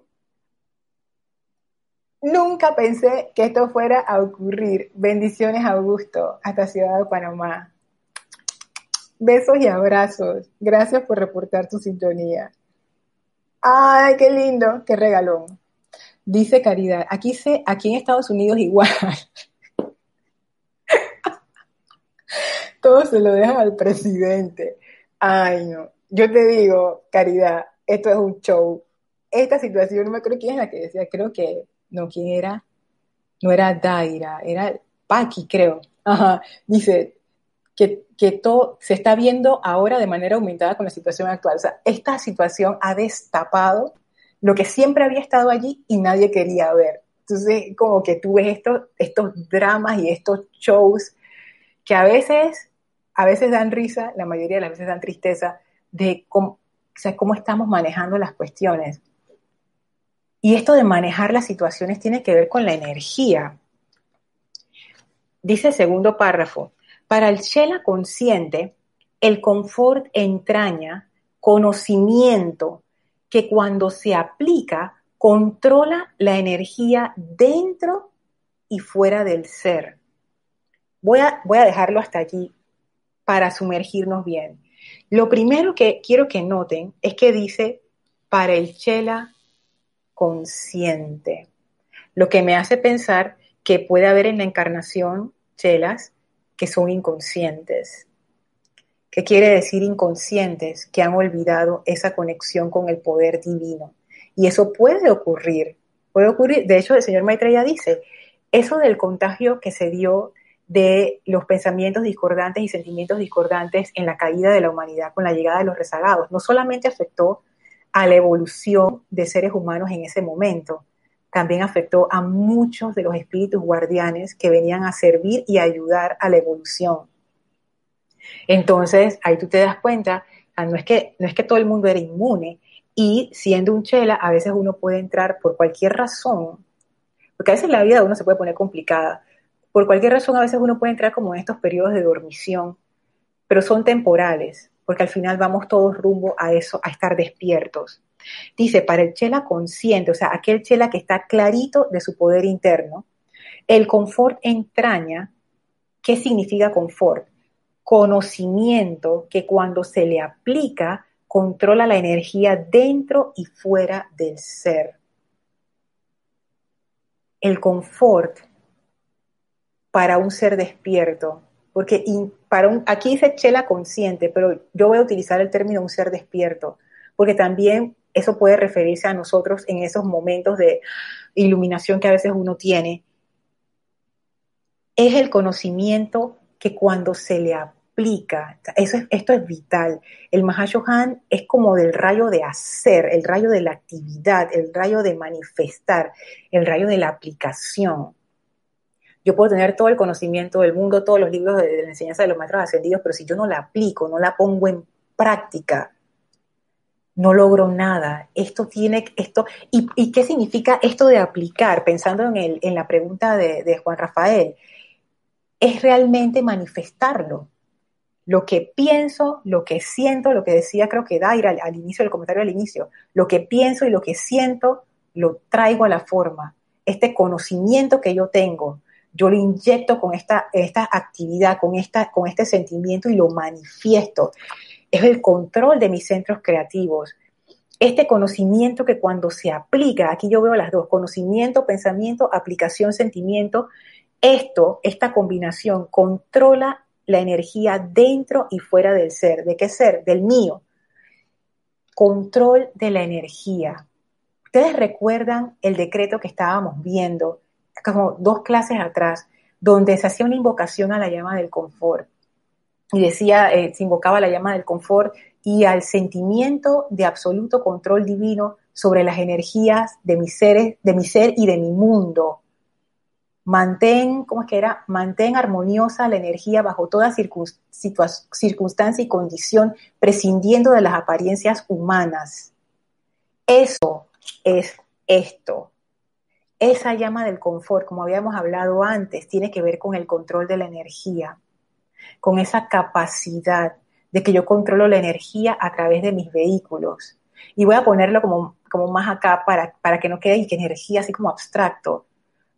[SPEAKER 1] Nunca pensé que esto fuera a ocurrir. Bendiciones, Augusto, hasta Ciudad de Panamá. Besos y abrazos. Gracias por reportar tu sintonía. Ay, qué lindo, qué regalón. Dice Caridad, aquí, se, aquí en Estados Unidos igual. *laughs* Todo se lo dejan al presidente. Ay, no. Yo te digo, Caridad, esto es un show. Esta situación, no me acuerdo quién es la que decía, creo que, no, ¿quién era? No era Daira, era Paki, creo. Dice, que, todo se está viendo ahora de manera aumentada con la situación actual. O esta situación ha destapado lo que siempre había estado allí y nadie quería ver. Entonces, como que tú ves estos, estos dramas y estos shows que a veces, a veces dan risa, la mayoría de las veces dan tristeza, de cómo, sea, cómo estamos manejando las cuestiones. Y esto de manejar las situaciones tiene que ver con la energía. Dice el segundo párrafo, para el Shela consciente, el confort entraña conocimiento que cuando se aplica controla la energía dentro y fuera del ser. Voy a, voy a dejarlo hasta allí para sumergirnos bien. Lo primero que quiero que noten es que dice para el chela consciente, lo que me hace pensar que puede haber en la encarnación chelas que son inconscientes. ¿Qué quiere decir inconscientes? Que han olvidado esa conexión con el poder divino. Y eso puede ocurrir, puede ocurrir. De hecho, el señor Maitreya dice, eso del contagio que se dio de los pensamientos discordantes y sentimientos discordantes en la caída de la humanidad con la llegada de los rezagados. No solamente afectó a la evolución de seres humanos en ese momento, también afectó a muchos de los espíritus guardianes que venían a servir y ayudar a la evolución. Entonces, ahí tú te das cuenta, no es que, no es que todo el mundo era inmune, y siendo un chela, a veces uno puede entrar por cualquier razón, porque a veces la vida de uno se puede poner complicada, por cualquier razón a veces uno puede entrar como en estos periodos de dormición, pero son temporales, porque al final vamos todos rumbo a eso, a estar despiertos. Dice, para el chela consciente, o sea, aquel chela que está clarito de su poder interno, el confort entraña, ¿qué significa confort? Conocimiento que cuando se le aplica controla la energía dentro y fuera del ser. El confort para un ser despierto, porque para un, aquí dice chela consciente, pero yo voy a utilizar el término un ser despierto, porque también eso puede referirse a nosotros en esos momentos de iluminación que a veces uno tiene. Es el conocimiento que cuando se le aplica, eso esto es vital. El Mahashohan es como del rayo de hacer, el rayo de la actividad, el rayo de manifestar, el rayo de la aplicación. Yo puedo tener todo el conocimiento del mundo, todos los libros de, la enseñanza de los maestros ascendidos, pero si yo no la aplico, no la pongo en práctica, no logro nada. Esto tiene, esto, ¿y, qué significa esto de aplicar? Pensando en, el, en la pregunta de, Juan Rafael, es realmente manifestarlo. Lo que pienso, lo que siento, lo que decía creo que Daira al, inicio del comentario al inicio, lo que pienso y lo que siento, lo traigo a la forma. Este conocimiento que yo tengo, yo lo inyecto con esta, esta actividad, con, esta, con este sentimiento y lo manifiesto. Es el control de mis centros creativos. Este conocimiento que cuando se aplica, aquí yo veo las dos, conocimiento, pensamiento, aplicación, sentimiento, esto, esta combinación controla la energía dentro y fuera del ser. ¿De qué ser? Del mío. Control de la energía. Ustedes recuerdan el decreto que estábamos viendo como dos clases atrás, donde se hacía una invocación a la llama del confort. Y decía, eh, se invocaba la llama del confort y al sentimiento de absoluto control divino sobre las energías de mi, ser, de mi ser y de mi mundo. Mantén, ¿cómo es que era? Mantén armoniosa la energía bajo toda circunstancia y condición, prescindiendo de las apariencias humanas. Eso es esto. Esa llama del confort, como habíamos hablado antes, tiene que ver con el control de la energía, con esa capacidad de que yo controlo la energía a través de mis vehículos. Y voy a ponerlo como, como más acá para, para que no quede que energía así como abstracto.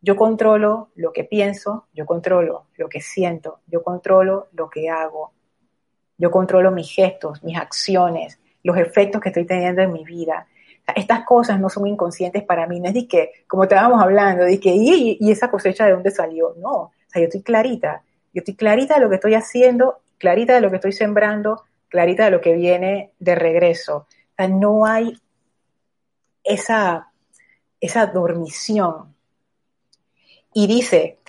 [SPEAKER 1] Yo controlo lo que pienso, yo controlo lo que siento, yo controlo lo que hago, yo controlo mis gestos, mis acciones, los efectos que estoy teniendo en mi vida estas cosas no son inconscientes para mí, no es de que, como estábamos hablando, de que, ¿y, esa cosecha de dónde salió? No, o sea, yo estoy clarita, yo estoy clarita de lo que estoy haciendo, clarita de lo que estoy sembrando, clarita de lo que viene de regreso. O sea, no hay esa, esa dormición. Y dice,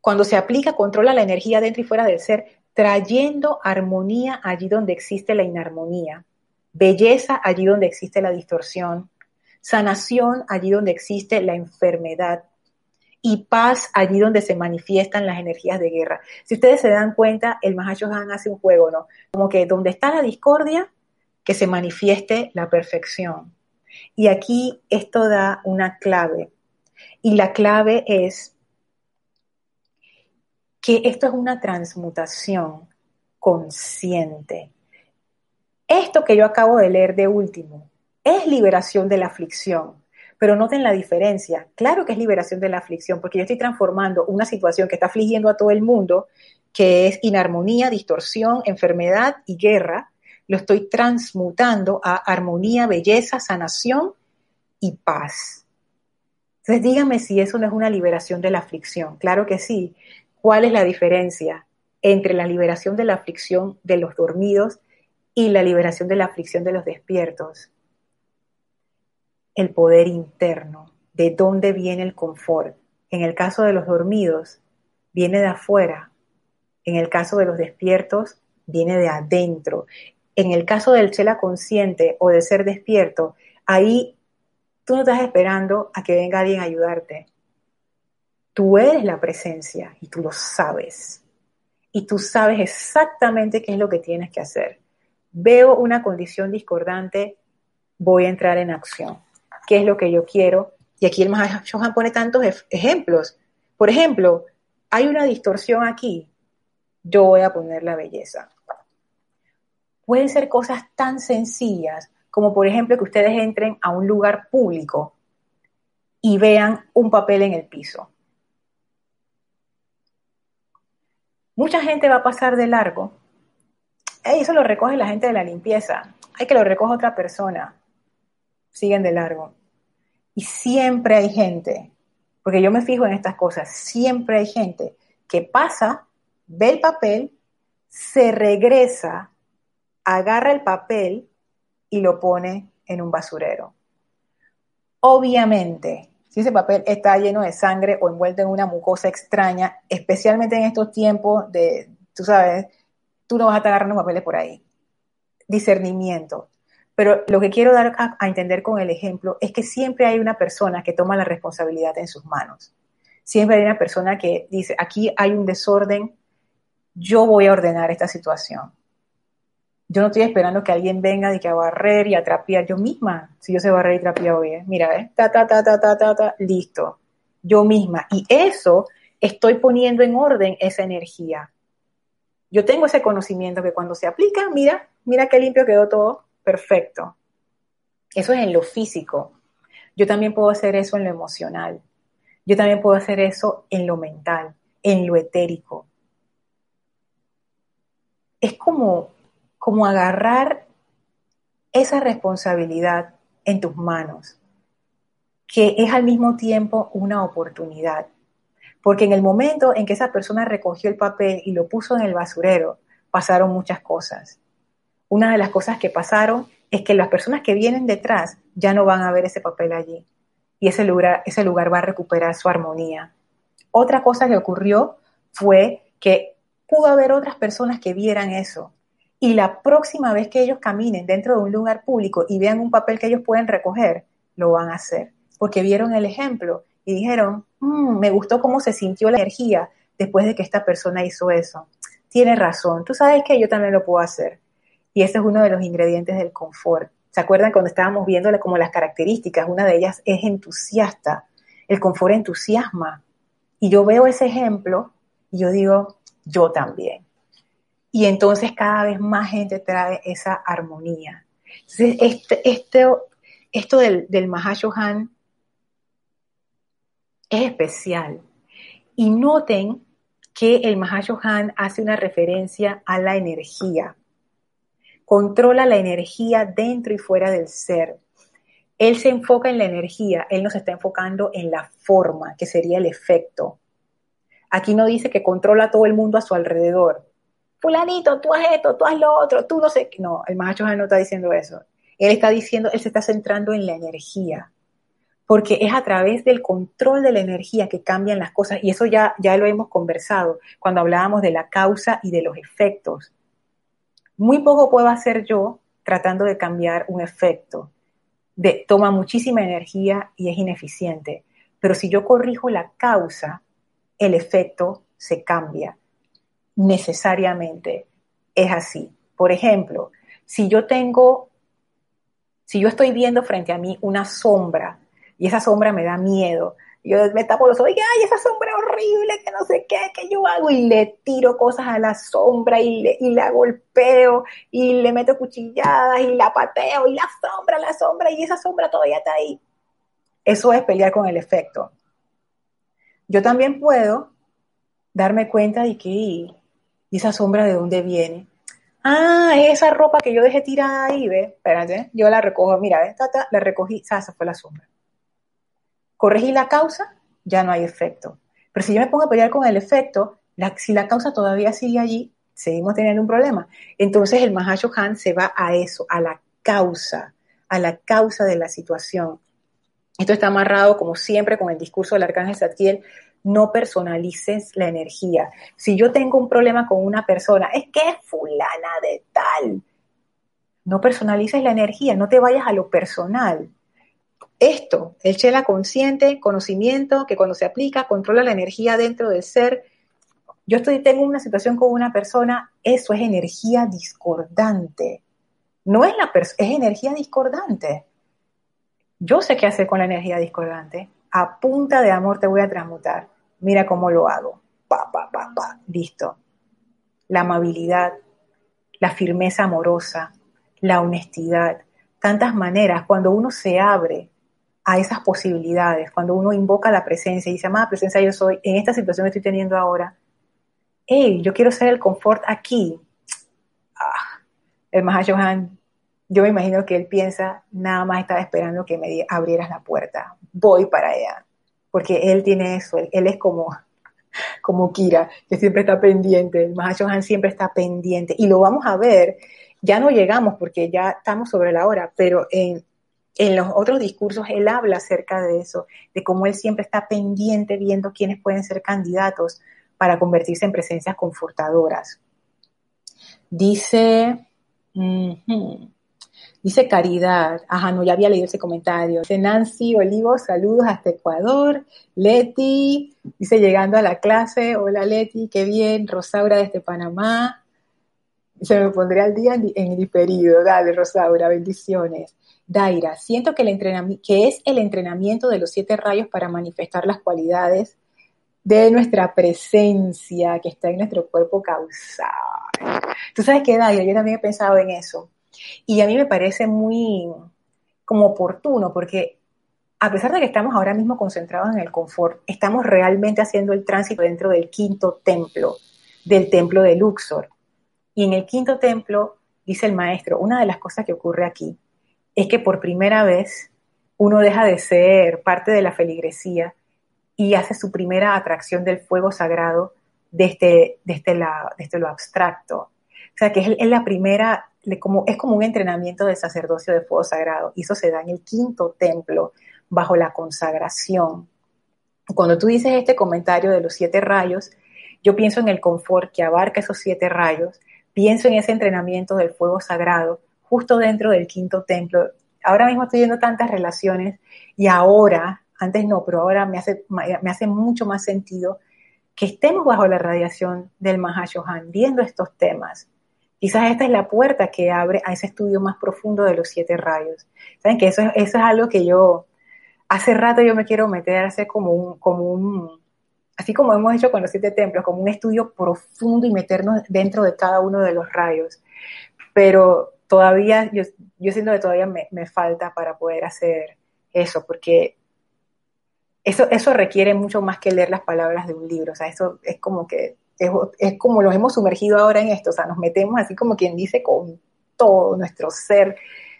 [SPEAKER 1] cuando se aplica, controla la energía dentro y fuera del ser, trayendo armonía allí donde existe la inarmonía belleza allí donde existe la distorsión, sanación allí donde existe la enfermedad y paz allí donde se manifiestan las energías de guerra. Si ustedes se dan cuenta, el Han hace un juego, ¿no? Como que donde está la discordia, que se manifieste la perfección. Y aquí esto da una clave. Y la clave es que esto es una transmutación consciente Esto que yo acabo de leer de último es liberación de la aflicción, pero noten la diferencia. Claro que es liberación de la aflicción, porque yo estoy transformando una situación que está afligiendo a todo el mundo, que es inarmonía, distorsión, enfermedad y guerra, lo estoy transmutando a armonía, belleza, sanación y paz. Entonces díganme si eso no es una liberación de la aflicción. Claro que sí. ¿Cuál es la diferencia entre la liberación de la aflicción de los dormidos y la liberación de la aflicción de los despiertos? El poder interno, de dónde viene el confort. En el caso de los dormidos, viene de afuera. En el caso de los despiertos, viene de adentro. En el caso del chela consciente o de ser despierto, ahí Tú no estás esperando a que venga alguien a ayudarte. Tú eres la presencia y tú lo sabes. Y tú sabes exactamente qué es lo que tienes que hacer. Veo una condición discordante, voy a entrar en acción. ¿Qué es lo que yo quiero? Y aquí el Johan pone tantos ejemplos. Por ejemplo, hay una distorsión aquí, yo voy a poner la belleza. Pueden ser cosas tan sencillas como por ejemplo que ustedes entren a un lugar público y vean un papel en el piso. Mucha gente va a pasar de largo. Eso lo recoge la gente de la limpieza. Hay que lo recoge otra persona. Siguen de largo. Y siempre hay gente, porque yo me fijo en estas cosas, siempre hay gente que pasa, ve el papel, se regresa, agarra el papel y lo pone en un basurero. Obviamente, si ese papel está lleno de sangre o envuelto en una mucosa extraña, especialmente en estos tiempos de, tú sabes, tú no vas a estar papeles por ahí. Discernimiento. Pero lo que quiero dar a, entender con el ejemplo es que siempre hay una persona que toma la responsabilidad en sus manos. Siempre hay una persona que dice, aquí hay un desorden, yo voy a ordenar esta situación. Yo no estoy esperando que alguien venga y que a barrer y a yo misma. Si yo sé barrer y trapear bien, mira, ¿eh? ta, ta, ta, ta, ta, ta, ta, listo. Yo misma. Y eso estoy poniendo en orden esa energía. Yo tengo ese conocimiento que cuando se aplica, mira, mira qué limpio quedó todo, perfecto. Eso es en lo físico. Yo también puedo hacer eso en lo emocional. Yo también puedo hacer eso en lo mental, en lo etérico. Es como como agarrar esa responsabilidad en tus manos, que es al mismo tiempo una oportunidad. Porque en el momento en que esa persona recogió el papel y lo puso en el basurero, pasaron muchas cosas. Una de las cosas que pasaron es que las personas que vienen detrás ya no van a ver ese papel allí y ese lugar, ese lugar va a recuperar su armonía. Otra cosa que ocurrió fue que pudo haber otras personas que vieran eso y la próxima vez que ellos caminen dentro de un lugar público y vean un papel que ellos pueden recoger, lo van a hacer, porque vieron el ejemplo y dijeron, mm, me gustó cómo se sintió la energía después de que esta persona hizo eso. Tiene razón, tú sabes que yo también lo puedo hacer. Y ese es uno de los ingredientes del confort. ¿Se acuerdan cuando estábamos viéndole como las características? Una de ellas es entusiasta. El confort entusiasma. Y yo veo ese ejemplo y yo digo, yo también. Y entonces cada vez más gente trae esa armonía. Este, este, esto del, del Mahashohan es especial. Y noten que el Mahashohan hace una referencia a la energía. Controla la energía dentro y fuera del ser. Él se enfoca en la energía, él no se está enfocando en la forma, que sería el efecto. Aquí no dice que controla a todo el mundo a su alrededor fulanito, tú haz esto, tú haz lo otro, tú no sé. No, el macho no está diciendo eso. Él está diciendo, él se está centrando en la energía, porque es a través del control de la energía que cambian las cosas, y eso ya, ya lo hemos conversado cuando hablábamos de la causa y de los efectos. Muy poco puedo hacer yo tratando de cambiar un efecto. De, toma muchísima energía y es ineficiente. Pero si yo corrijo la causa, el efecto se cambia necesariamente es así. Por ejemplo, si yo tengo, si yo estoy viendo frente a mí una sombra y esa sombra me da miedo yo me tapo los ojos y, ay, esa sombra horrible, que no sé qué, que yo hago. Y le tiro cosas a la sombra y, le, y la golpeo y le meto cuchilladas y la pateo y la sombra, la sombra y esa sombra todavía está ahí. Eso es pelear con el efecto. Yo también puedo darme cuenta de que ¿y esa sombra de dónde viene. Ah, esa ropa que yo dejé tirada ahí, ¿ves? Espérate, yo la recojo, mira, ¿ves? la recogí, esa fue la sombra. Corregí la causa, ya no hay efecto. Pero si yo me pongo a pelear con el efecto, si la causa todavía sigue allí, seguimos teniendo un problema. Entonces el Han se va a eso, a la causa, a la causa de la situación. Esto está amarrado, como siempre, con el discurso del arcángel Zadkiel, no personalices la energía. Si yo tengo un problema con una persona, es que es fulana de tal. No personalices la energía, no te vayas a lo personal. Esto, el chela consciente, conocimiento, que cuando se aplica controla la energía dentro del ser. Yo estoy, tengo una situación con una persona, eso es energía discordante. No es la es energía discordante. Yo sé qué hacer con la energía discordante. A punta de amor te voy a transmutar mira cómo lo hago. Pa, pa, pa, pa, listo. La amabilidad, la firmeza amorosa, la honestidad, tantas maneras, cuando uno se abre a esas posibilidades, cuando uno invoca la presencia y dice, amada presencia, yo soy, en esta situación que estoy teniendo ahora, hey, yo quiero ser el confort aquí. Ah, el Mahayohan, yo me imagino que él piensa, nada más estaba esperando que me abrieras la puerta, voy para allá porque él tiene eso, él, es como, como Kira, que siempre está pendiente, el Mahashohan siempre está pendiente, y lo vamos a ver, ya no llegamos porque ya estamos sobre la hora, pero en, en los otros discursos él habla acerca de eso, de cómo él siempre está pendiente viendo quiénes pueden ser candidatos para convertirse en presencias confortadoras. Dice, Dice Caridad, ajá, no, ya había leído ese comentario. Dice Nancy Olivo, saludos hasta Ecuador. Leti, dice llegando a la clase, hola Leti, qué bien. Rosaura desde Panamá. Se me pondré al día en, diferido. Dale, Rosaura, bendiciones. Daira, siento que, el que es el entrenamiento de los siete rayos para manifestar las cualidades de nuestra presencia que está en nuestro cuerpo causal. Tú sabes que, Daira, yo también he pensado en eso y a mí me parece muy como oportuno porque a pesar de que estamos ahora mismo concentrados en el confort, estamos realmente haciendo el tránsito dentro del quinto templo, del templo de Luxor. Y en el quinto templo, dice el maestro, una de las cosas que ocurre aquí es que por primera vez uno deja de ser parte de la feligresía y hace su primera atracción del fuego sagrado desde, desde, la, desde lo abstracto. O sea, que es, es la primera como, es como un entrenamiento del sacerdocio de fuego sagrado. Y eso se da en el quinto templo, bajo la consagración. Cuando tú dices este comentario de los siete rayos, yo pienso en el confort que abarca esos siete rayos, pienso en ese entrenamiento del fuego sagrado justo dentro del quinto templo. Ahora mismo estoy viendo tantas relaciones y ahora, antes no, pero ahora me hace, me hace mucho más sentido que estemos bajo la radiación del Mahashohan, viendo estos temas, Quizás esta es la puerta que abre a ese estudio más profundo de los siete rayos. Saben que eso, eso es algo que yo, hace rato yo me quiero meter a hacer como un, como un, así como hemos hecho con los siete templos, como un estudio profundo y meternos dentro de cada uno de los rayos. Pero todavía, yo, yo siento que todavía me, me falta para poder hacer eso, porque eso, eso requiere mucho más que leer las palabras de un libro. O sea, eso es como que es, como los hemos sumergido ahora en esto, o sea, nos metemos así como quien dice con todo nuestro ser,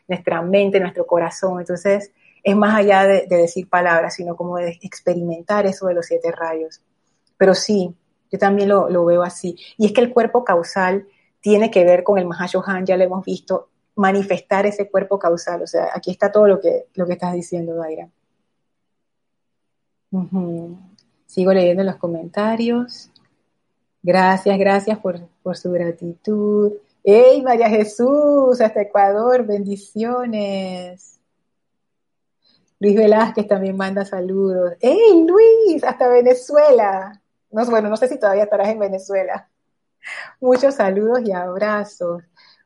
[SPEAKER 1] nuestra mente, nuestro corazón. Entonces, es más allá de, decir palabras, sino como de experimentar eso de los siete rayos. Pero sí, yo también lo, veo así. Y es que el cuerpo causal tiene que ver con el Mahashohan, ya lo hemos visto, manifestar ese cuerpo causal. O sea, aquí está todo lo que, lo que estás diciendo, Daira. Sigo leyendo los comentarios. Gracias, gracias por, su gratitud. ¡Ey, María Jesús! Hasta Ecuador, bendiciones. Luis Velázquez también manda saludos. ¡Ey, Luis! Hasta Venezuela. No, bueno, no sé si todavía estarás en Venezuela. Muchos saludos y abrazos.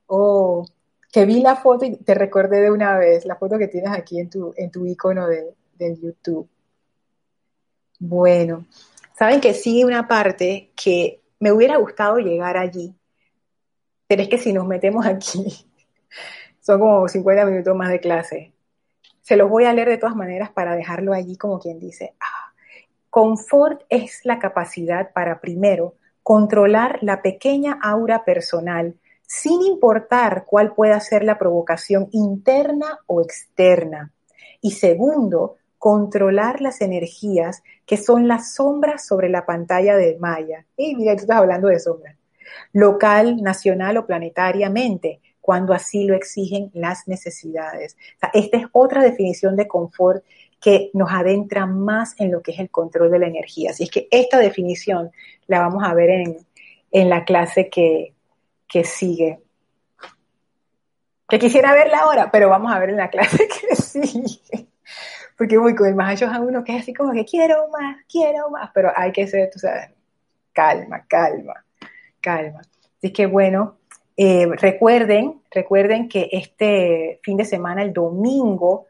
[SPEAKER 1] Oh, que vi la foto y te recordé de una vez, la foto que tienes aquí en tu, en tu icono de, del YouTube. Bueno, saben que sí, una parte que me hubiera gustado llegar allí, pero es que si nos metemos aquí, *laughs* son como 50 minutos más de clase. Se los voy a leer de todas maneras para dejarlo allí como quien dice, ah, confort es la capacidad para primero controlar la pequeña aura personal sin importar cuál pueda ser la provocación interna o externa. Y segundo, controlar las energías que son las sombras sobre la pantalla de Maya. Y mira, tú estás hablando de sombras. Local, nacional o planetariamente, cuando así lo exigen las necesidades. esta es otra definición de confort que nos adentra más en lo que es el control de la energía. Así es que esta definición la vamos a ver en, en la clase que, que sigue. Que quisiera verla ahora, pero vamos a ver en la clase *laughs* que sigue. Porque voy con el a uno que es así como que quiero más, quiero más, pero hay que ser, tú sabes, calma, calma, calma. Así que bueno, eh, recuerden, recuerden que este fin de semana, el domingo,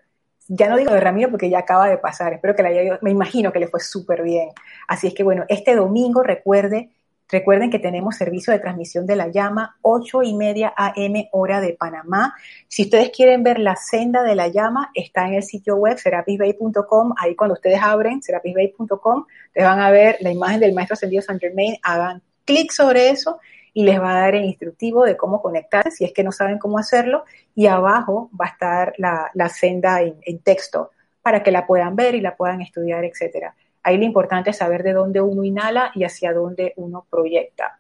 [SPEAKER 1] ya no digo de Ramiro porque ya acaba de pasar, espero que me imagino que le fue súper bien. Así es que bueno, este domingo recuerde Recuerden que tenemos servicio de transmisión de la llama, 8 y media AM hora de Panamá. Si ustedes quieren ver la senda de la llama, está en el sitio web serapisbay.com. Ahí cuando ustedes abren serapisbay.com, les van a ver la imagen del Maestro Ascendido San Germain. Hagan clic sobre eso y les va a dar el instructivo de cómo conectarse si es que no saben cómo hacerlo. Y abajo va a estar la, senda en, texto para que la puedan ver y la puedan estudiar, etcétera. Ahí lo importante es saber de dónde uno inhala y hacia dónde uno proyecta.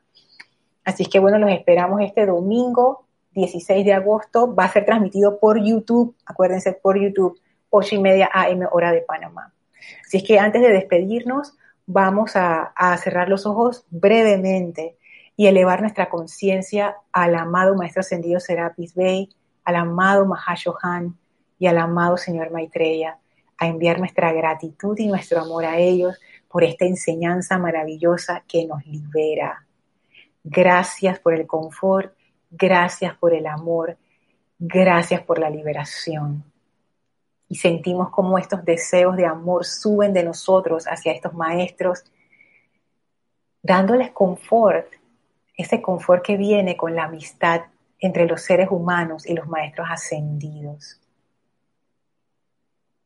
[SPEAKER 1] Así es que bueno, los esperamos este domingo 16 de agosto. Va a ser transmitido por YouTube, acuérdense, por YouTube, 8 y media AM hora de Panamá. Así es que antes de despedirnos, vamos a, cerrar los ojos brevemente y elevar nuestra conciencia al amado Maestro Ascendido Serapis Bey, al amado Mahashohan y al amado Señor Maitreya a enviar nuestra gratitud y nuestro amor a ellos por esta enseñanza maravillosa que nos libera. Gracias por el confort, gracias por el amor, gracias por la liberación. Y sentimos como estos deseos de amor suben de nosotros hacia estos maestros, dándoles confort, ese confort que viene con la amistad entre los seres humanos y los maestros ascendidos.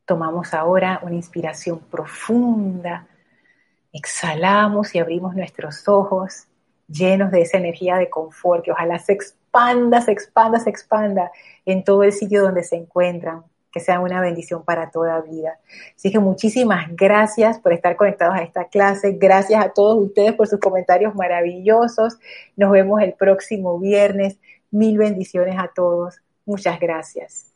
[SPEAKER 1] Tomamos ahora una inspiración profunda, exhalamos y abrimos nuestros ojos llenos de esa energía de confort que ojalá se expanda, se expanda, se expanda en todo el sitio donde se encuentran, que sea una bendición para toda vida. Así que muchísimas gracias por estar conectados a esta clase, gracias a todos ustedes por sus comentarios maravillosos. Nos vemos el próximo viernes. Mil bendiciones a todos. Muchas gracias.